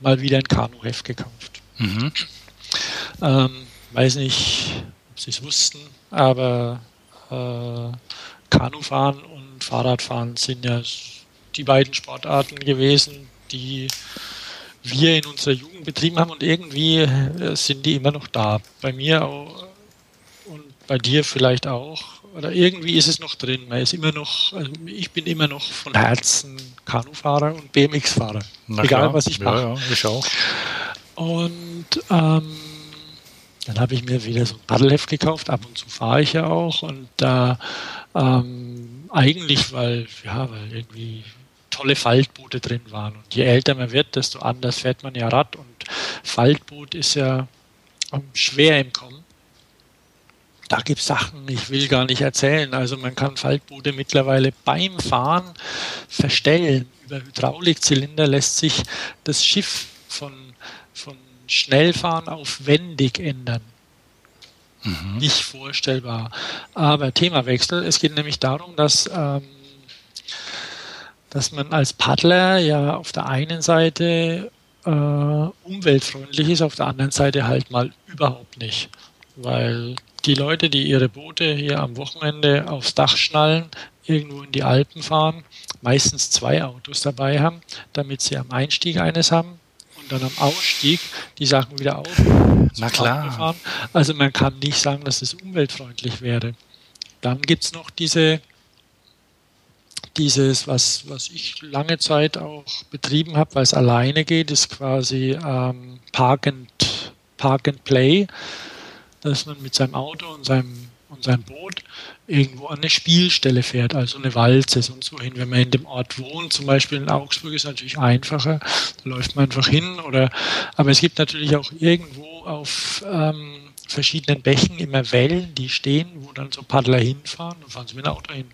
mal wieder ein Kanuheft gekauft. Mhm. Ähm, weiß nicht, ob Sie es wussten, aber äh, Kanufahren und Fahrradfahren sind ja die beiden Sportarten gewesen, die wir in unserer Jugend betrieben haben und irgendwie äh, sind die immer noch da. Bei mir auch und bei dir vielleicht auch. Oder irgendwie ist es noch drin. Man ist immer noch, also ich bin immer noch von Herzen Kanufahrer und BMX-Fahrer. Egal was ich mache. Ja, ja, ich auch. Und ähm, dann habe ich mir wieder so ein Paddelheft gekauft. Ab und zu fahre ich ja auch. Und da ähm, eigentlich, weil, ja, weil irgendwie tolle Faltboote drin waren. Und je älter man wird, desto anders fährt man ja Rad. Und Faltboot ist ja schwer im Kommen da gibt es Sachen, ich will gar nicht erzählen. Also man kann Faltboote mittlerweile beim Fahren verstellen. Über Hydraulikzylinder lässt sich das Schiff von, von Schnellfahren auf wendig ändern. Mhm. Nicht vorstellbar. Aber Themawechsel. Es geht nämlich darum, dass, ähm, dass man als Paddler ja auf der einen Seite äh, umweltfreundlich ist, auf der anderen Seite halt mal überhaupt nicht. Weil die Leute, die ihre Boote hier am Wochenende aufs Dach schnallen, irgendwo in die Alpen fahren, meistens zwei Autos dabei haben, damit sie am Einstieg eines haben dann am Ausstieg die Sachen wieder auf. Na klar. Also man kann nicht sagen, dass es umweltfreundlich wäre. Dann gibt es noch diese, dieses, was, was ich lange Zeit auch betrieben habe, weil es alleine geht, ist quasi ähm, Park, and, Park and Play dass man mit seinem Auto und seinem, und seinem Boot irgendwo an eine Spielstelle fährt, also eine Walze, sonst wohin. Wenn man in dem Ort wohnt, zum Beispiel in Augsburg, ist natürlich einfacher. Da läuft man einfach hin. Oder, aber es gibt natürlich auch irgendwo auf ähm, verschiedenen Bächen immer Wellen, die stehen, wo dann so Paddler hinfahren. Dann fahren sie mit dem Auto hin.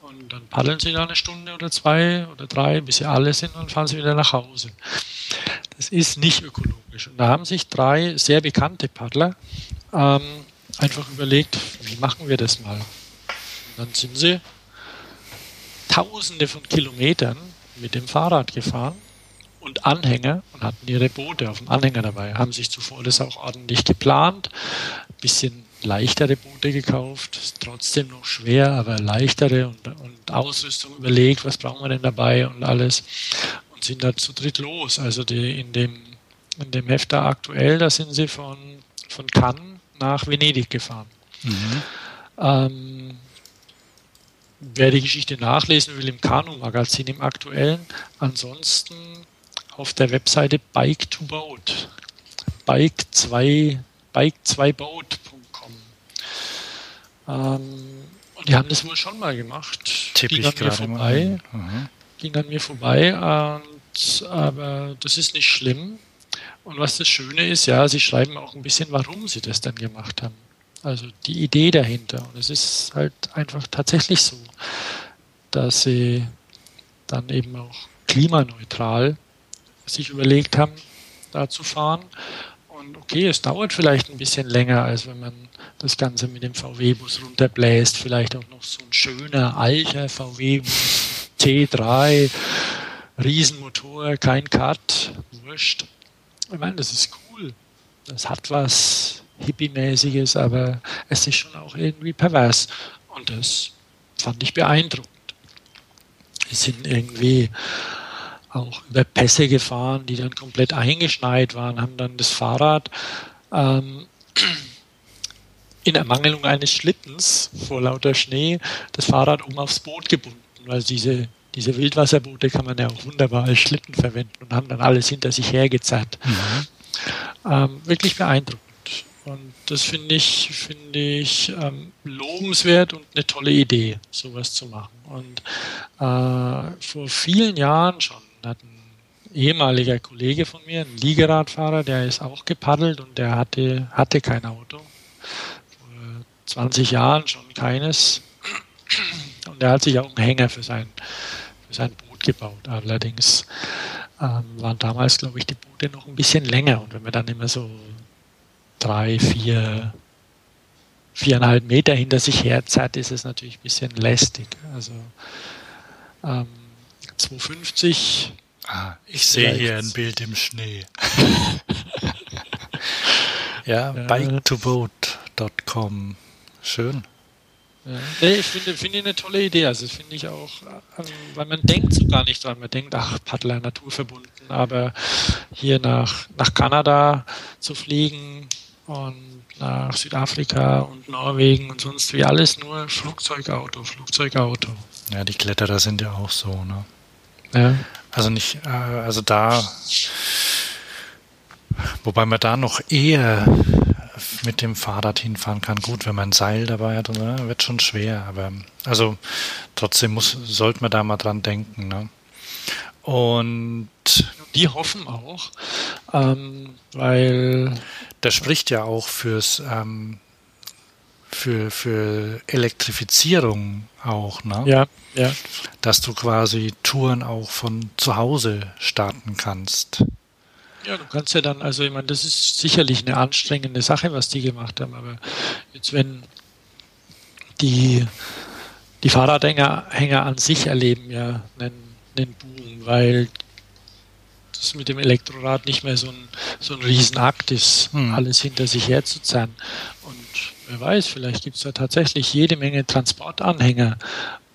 Und dann paddeln sie da eine Stunde oder zwei oder drei, bis sie alle sind, und fahren sie wieder nach Hause. Das ist nicht ökologisch. Und da haben sich drei sehr bekannte Paddler ähm, einfach überlegt, wie machen wir das mal? Und dann sind sie tausende von Kilometern mit dem Fahrrad gefahren und Anhänger und hatten ihre Boote auf dem Anhänger dabei, haben sich zuvor das auch ordentlich geplant, ein bisschen leichtere Boote gekauft, trotzdem noch schwer, aber leichtere und, und Ausrüstung überlegt, was brauchen wir denn dabei und alles und sind da zu dritt los. Also die, in dem in dem Heft aktuell, da sind sie von, von Cannes nach Venedig gefahren. Mhm. Ähm, wer die Geschichte nachlesen will, im Kanu-Magazin im aktuellen. Ansonsten auf der Webseite Bike to Boat. Bike 2 bike2boat.com. Ähm, und die haben das wohl schon mal gemacht. Tipp ging an mir vorbei. Mhm. Ging an mir vorbei. Und, aber das ist nicht schlimm. Und was das Schöne ist, ja, sie schreiben auch ein bisschen, warum sie das dann gemacht haben. Also die Idee dahinter. Und es ist halt einfach tatsächlich so, dass sie dann eben auch klimaneutral sich überlegt haben, da zu fahren. Und okay, es dauert vielleicht ein bisschen länger, als wenn man das Ganze mit dem VW-Bus runterbläst. Vielleicht auch noch so ein schöner, alter VW-Bus T3, Riesenmotor, kein Cut, wurscht. Ich meine, das ist cool. Das hat was Hippie-mäßiges, aber es ist schon auch irgendwie pervers. Und das fand ich beeindruckend. Die sind irgendwie auch über Pässe gefahren, die dann komplett eingeschneit waren, haben dann das Fahrrad ähm, in Ermangelung eines Schlittens vor lauter Schnee das Fahrrad um aufs Boot gebunden, weil diese diese Wildwasserboote kann man ja auch wunderbar als Schlitten verwenden und haben dann alles hinter sich hergezerrt. Mhm. Ähm, wirklich beeindruckend. Und das finde ich, finde ich ähm, lobenswert und eine tolle Idee, sowas zu machen. Und äh, vor vielen Jahren schon hat ein ehemaliger Kollege von mir, ein Liegeradfahrer, der ist auch gepaddelt und der hatte, hatte kein Auto. Vor 20 Jahren schon keines. Und er hat sich auch einen Hänger für sein, für sein Boot gebaut. Allerdings ähm, waren damals, glaube ich, die Boote noch ein bisschen länger. Und wenn man dann immer so drei, vier, viereinhalb Meter hinter sich herzerrt, ist es natürlich ein bisschen lästig. Also ähm, 250. Ah, ich sehe hier ein Bild im Schnee. ja, ja. biketoboat.com. Schön. Ja. Nee, ich finde, finde eine tolle Idee. Also finde ich auch, ähm, weil man denkt so gar nicht dran. Man denkt, ach, Paddler naturverbunden, aber hier nach, nach Kanada zu fliegen und nach Südafrika und Norwegen und sonst wie alles nur Flugzeugauto, Flugzeugauto. Ja, die Kletterer sind ja auch so, ne? Ja. Also nicht, äh, also da, wobei man da noch eher mit dem Fahrrad hinfahren kann. Gut, wenn man ein Seil dabei hat, ne, wird schon schwer. Aber also trotzdem muss, sollte man da mal dran denken. Ne? Und die hoffen auch, ähm, weil das spricht ja auch fürs ähm, für, für Elektrifizierung auch, ne? Ja, ja. Dass du quasi Touren auch von zu Hause starten kannst. Ja, du kannst ja dann, also ich meine, das ist sicherlich eine anstrengende Sache, was die gemacht haben, aber jetzt wenn die, die Fahrradhänger Hänger an sich erleben ja einen, einen Boom, weil das mit dem Elektrorad nicht mehr so ein, so ein Riesenakt ist, hm. alles hinter sich herzuzerren. Und wer weiß, vielleicht gibt es da tatsächlich jede Menge Transportanhänger,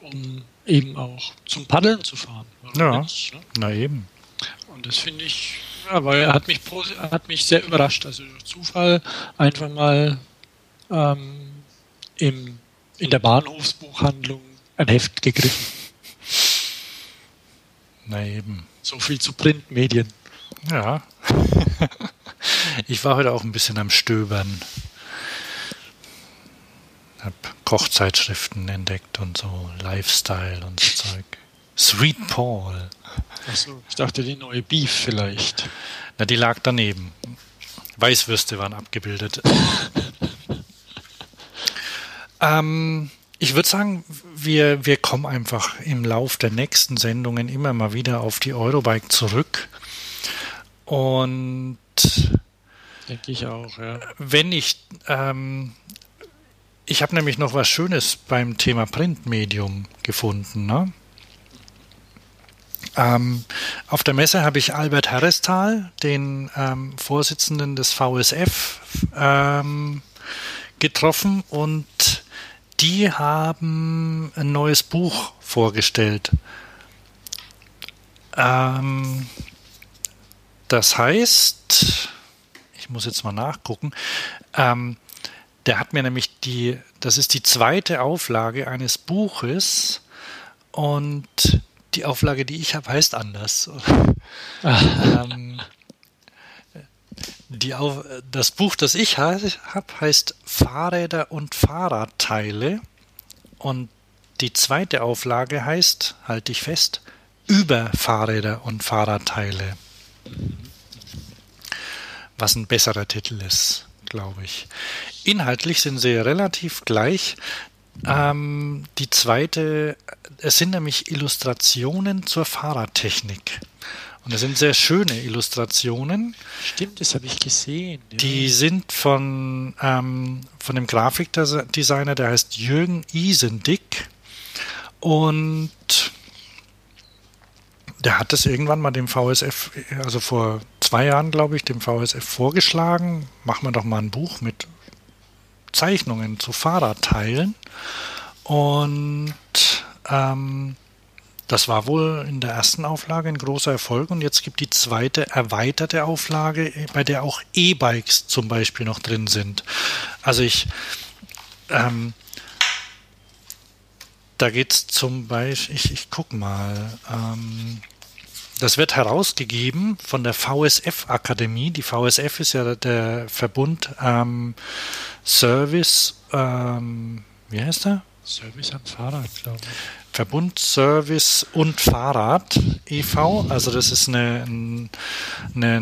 um eben auch zum Paddeln zu fahren. Warum ja, nicht, ne? na eben. Und das finde ich ja, weil er hat mich, hat mich sehr überrascht. Also durch Zufall einfach mal ähm, im, in der Bahnhofsbuchhandlung ein Heft gegriffen. Na eben. So viel zu Printmedien. Ja. ich war heute auch ein bisschen am Stöbern. Hab Kochzeitschriften entdeckt und so, Lifestyle und so Zeug. Sweet Paul. Achso, ich dachte die neue Beef vielleicht. Na, die lag daneben. Weißwürste waren abgebildet. ähm, ich würde sagen, wir, wir kommen einfach im Lauf der nächsten Sendungen immer mal wieder auf die Eurobike zurück. Und denke ich auch, ja. Wenn ich ähm, ich habe nämlich noch was Schönes beim Thema Printmedium gefunden. Ne? Ähm, auf der Messe habe ich Albert Herrestal, den ähm, Vorsitzenden des VSF, ähm, getroffen und die haben ein neues Buch vorgestellt. Ähm, das heißt, ich muss jetzt mal nachgucken, ähm, der hat mir nämlich die, das ist die zweite Auflage eines Buches und die Auflage, die ich habe, heißt anders. ähm, die Auf, das Buch, das ich habe, heißt Fahrräder und Fahrradteile und die zweite Auflage heißt, halte ich fest, über Fahrräder und Fahrradteile. Was ein besserer Titel ist glaube ich. Inhaltlich sind sie relativ gleich. Ähm, die zweite, es sind nämlich Illustrationen zur Fahrradtechnik. Und es sind sehr schöne Illustrationen. Stimmt, das habe ich gesehen. Ja. Die sind von, ähm, von dem Grafikdesigner, der heißt Jürgen Isendick. Und der hat es irgendwann mal dem VSF, also vor zwei Jahren, glaube ich, dem VSF vorgeschlagen. Machen wir doch mal ein Buch mit Zeichnungen zu Fahrradteilen. Und ähm, das war wohl in der ersten Auflage ein großer Erfolg und jetzt gibt die zweite erweiterte Auflage, bei der auch E-Bikes zum Beispiel noch drin sind. Also ich, ähm, da geht es zum Beispiel, ich, ich guck mal, ähm, das wird herausgegeben von der VSF-Akademie. Die VSF ist ja der Verbund ähm, Service, ähm, wie heißt der? Service am Fahrrad, glaube ich. Verbund Service und Fahrrad e.V. Also das ist eine, ein, eine,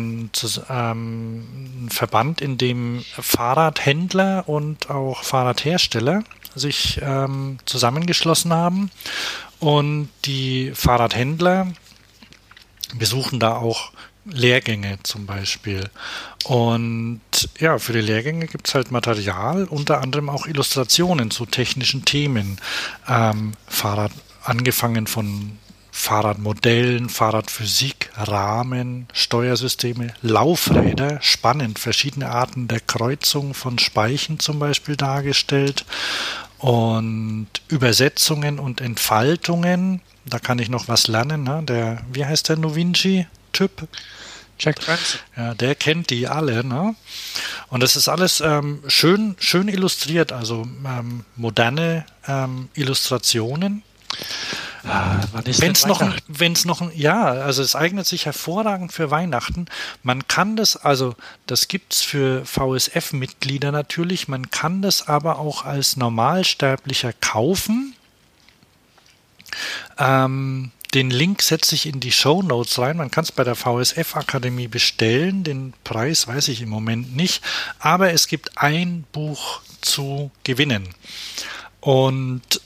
ähm, ein Verband, in dem Fahrradhändler und auch Fahrradhersteller sich ähm, zusammengeschlossen haben. Und die Fahrradhändler besuchen da auch Lehrgänge zum Beispiel. Und ja, für die Lehrgänge gibt es halt Material, unter anderem auch Illustrationen zu technischen Themen. Ähm, Fahrrad, angefangen von Fahrradmodellen, Fahrradphysik, Rahmen, Steuersysteme, Laufräder, spannend, verschiedene Arten der Kreuzung von Speichen zum Beispiel dargestellt und Übersetzungen und Entfaltungen da kann ich noch was lernen. Ne? Der, wie heißt der Novinci-Typ? Jack Branson. Ja, der kennt die alle. Ne? Und das ist alles ähm, schön, schön illustriert, also ähm, moderne ähm, Illustrationen. Ah, wenn es noch, wenn's noch, ja, also es eignet sich hervorragend für Weihnachten. Man kann das, also das gibt es für VSF-Mitglieder natürlich, man kann das aber auch als Normalsterblicher kaufen ähm, den Link setze ich in die Show Notes rein. Man kann es bei der VSF Akademie bestellen. Den Preis weiß ich im Moment nicht. Aber es gibt ein Buch zu gewinnen. Und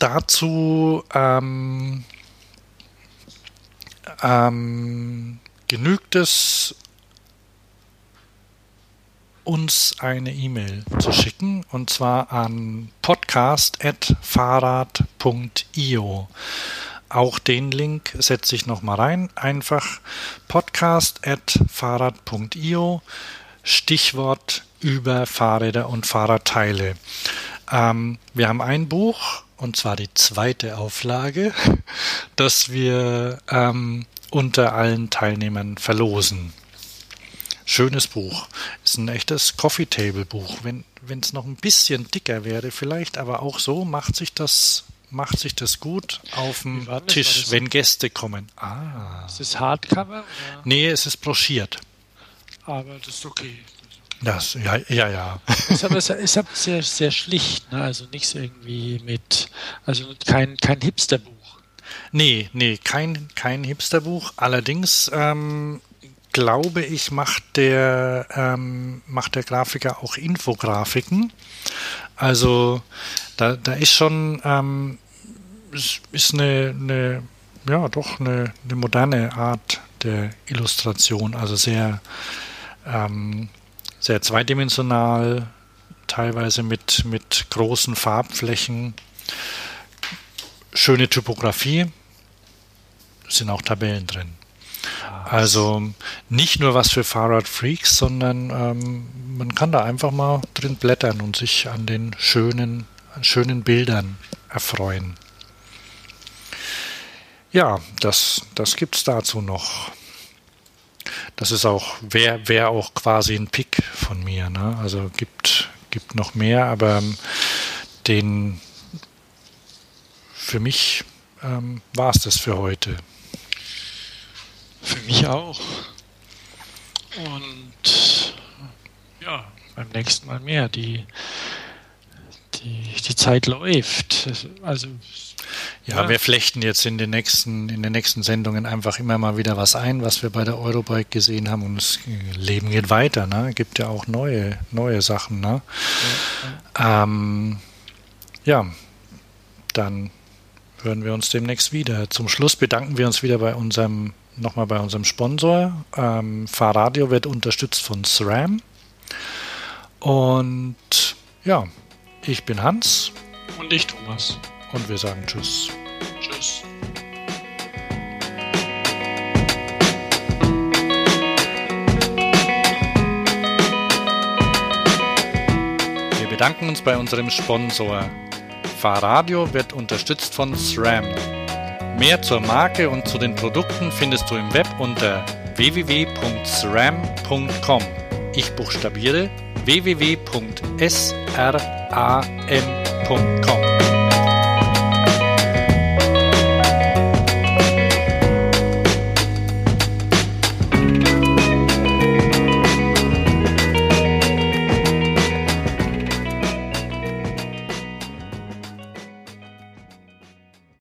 dazu ähm, ähm, genügt es, uns eine E-Mail zu schicken und zwar an podcast.fahrrad.io. Auch den Link setze ich nochmal rein. Einfach podcast.fahrrad.io. Stichwort über Fahrräder und Fahrradteile. Ähm, wir haben ein Buch, und zwar die zweite Auflage, das wir ähm, unter allen Teilnehmern verlosen. Schönes Buch. Ist ein echtes Coffee Table Buch. Wenn es noch ein bisschen dicker wäre, vielleicht, aber auch so macht sich das macht sich das gut auf dem Tisch, wenn Gäste kommen. Ah. Ist das Hardcover? Oder? Nee, es ist broschiert. Aber das ist okay. Das ist ja, ja, ja. ist aber, ist aber sehr, sehr schlicht, ne? also nichts irgendwie mit, also kein, kein Hipsterbuch. Nee, nee, kein, kein Hipsterbuch. Allerdings ähm, glaube ich, macht der, ähm, macht der Grafiker auch Infografiken. Also da, da ist schon ähm, ist eine, eine, ja, doch eine, eine moderne Art der Illustration, also sehr, ähm, sehr zweidimensional, teilweise mit, mit großen Farbflächen, schöne Typografie, sind auch Tabellen drin. Also nicht nur was für Fahrradfreaks, sondern ähm, man kann da einfach mal drin blättern und sich an den schönen, an schönen Bildern erfreuen. Ja, das, das gibt es dazu noch. Das ist auch, wäre wär auch quasi ein Pick von mir. Ne? Also gibt, gibt noch mehr, aber den für mich ähm, war es das für heute. Für mich auch. Und ja, beim nächsten Mal mehr. Die, die, die Zeit läuft. Also ja, ja, wir flechten jetzt in den nächsten, in den nächsten Sendungen einfach immer mal wieder was ein, was wir bei der Eurobike gesehen haben und das Leben geht weiter, ne? Gibt ja auch neue, neue Sachen, ne? Ja, ähm, ja, dann hören wir uns demnächst wieder. Zum Schluss bedanken wir uns wieder bei unserem, nochmal bei unserem Sponsor. Ähm, Fahrradio wird unterstützt von SRAM. Und ja, ich bin Hans. Und ich Thomas. Und wir sagen Tschüss. Tschüss. Wir bedanken uns bei unserem Sponsor. Fahrradio wird unterstützt von SRAM. Mehr zur Marke und zu den Produkten findest du im Web unter www.sram.com. Ich buchstabiere www.sram.com.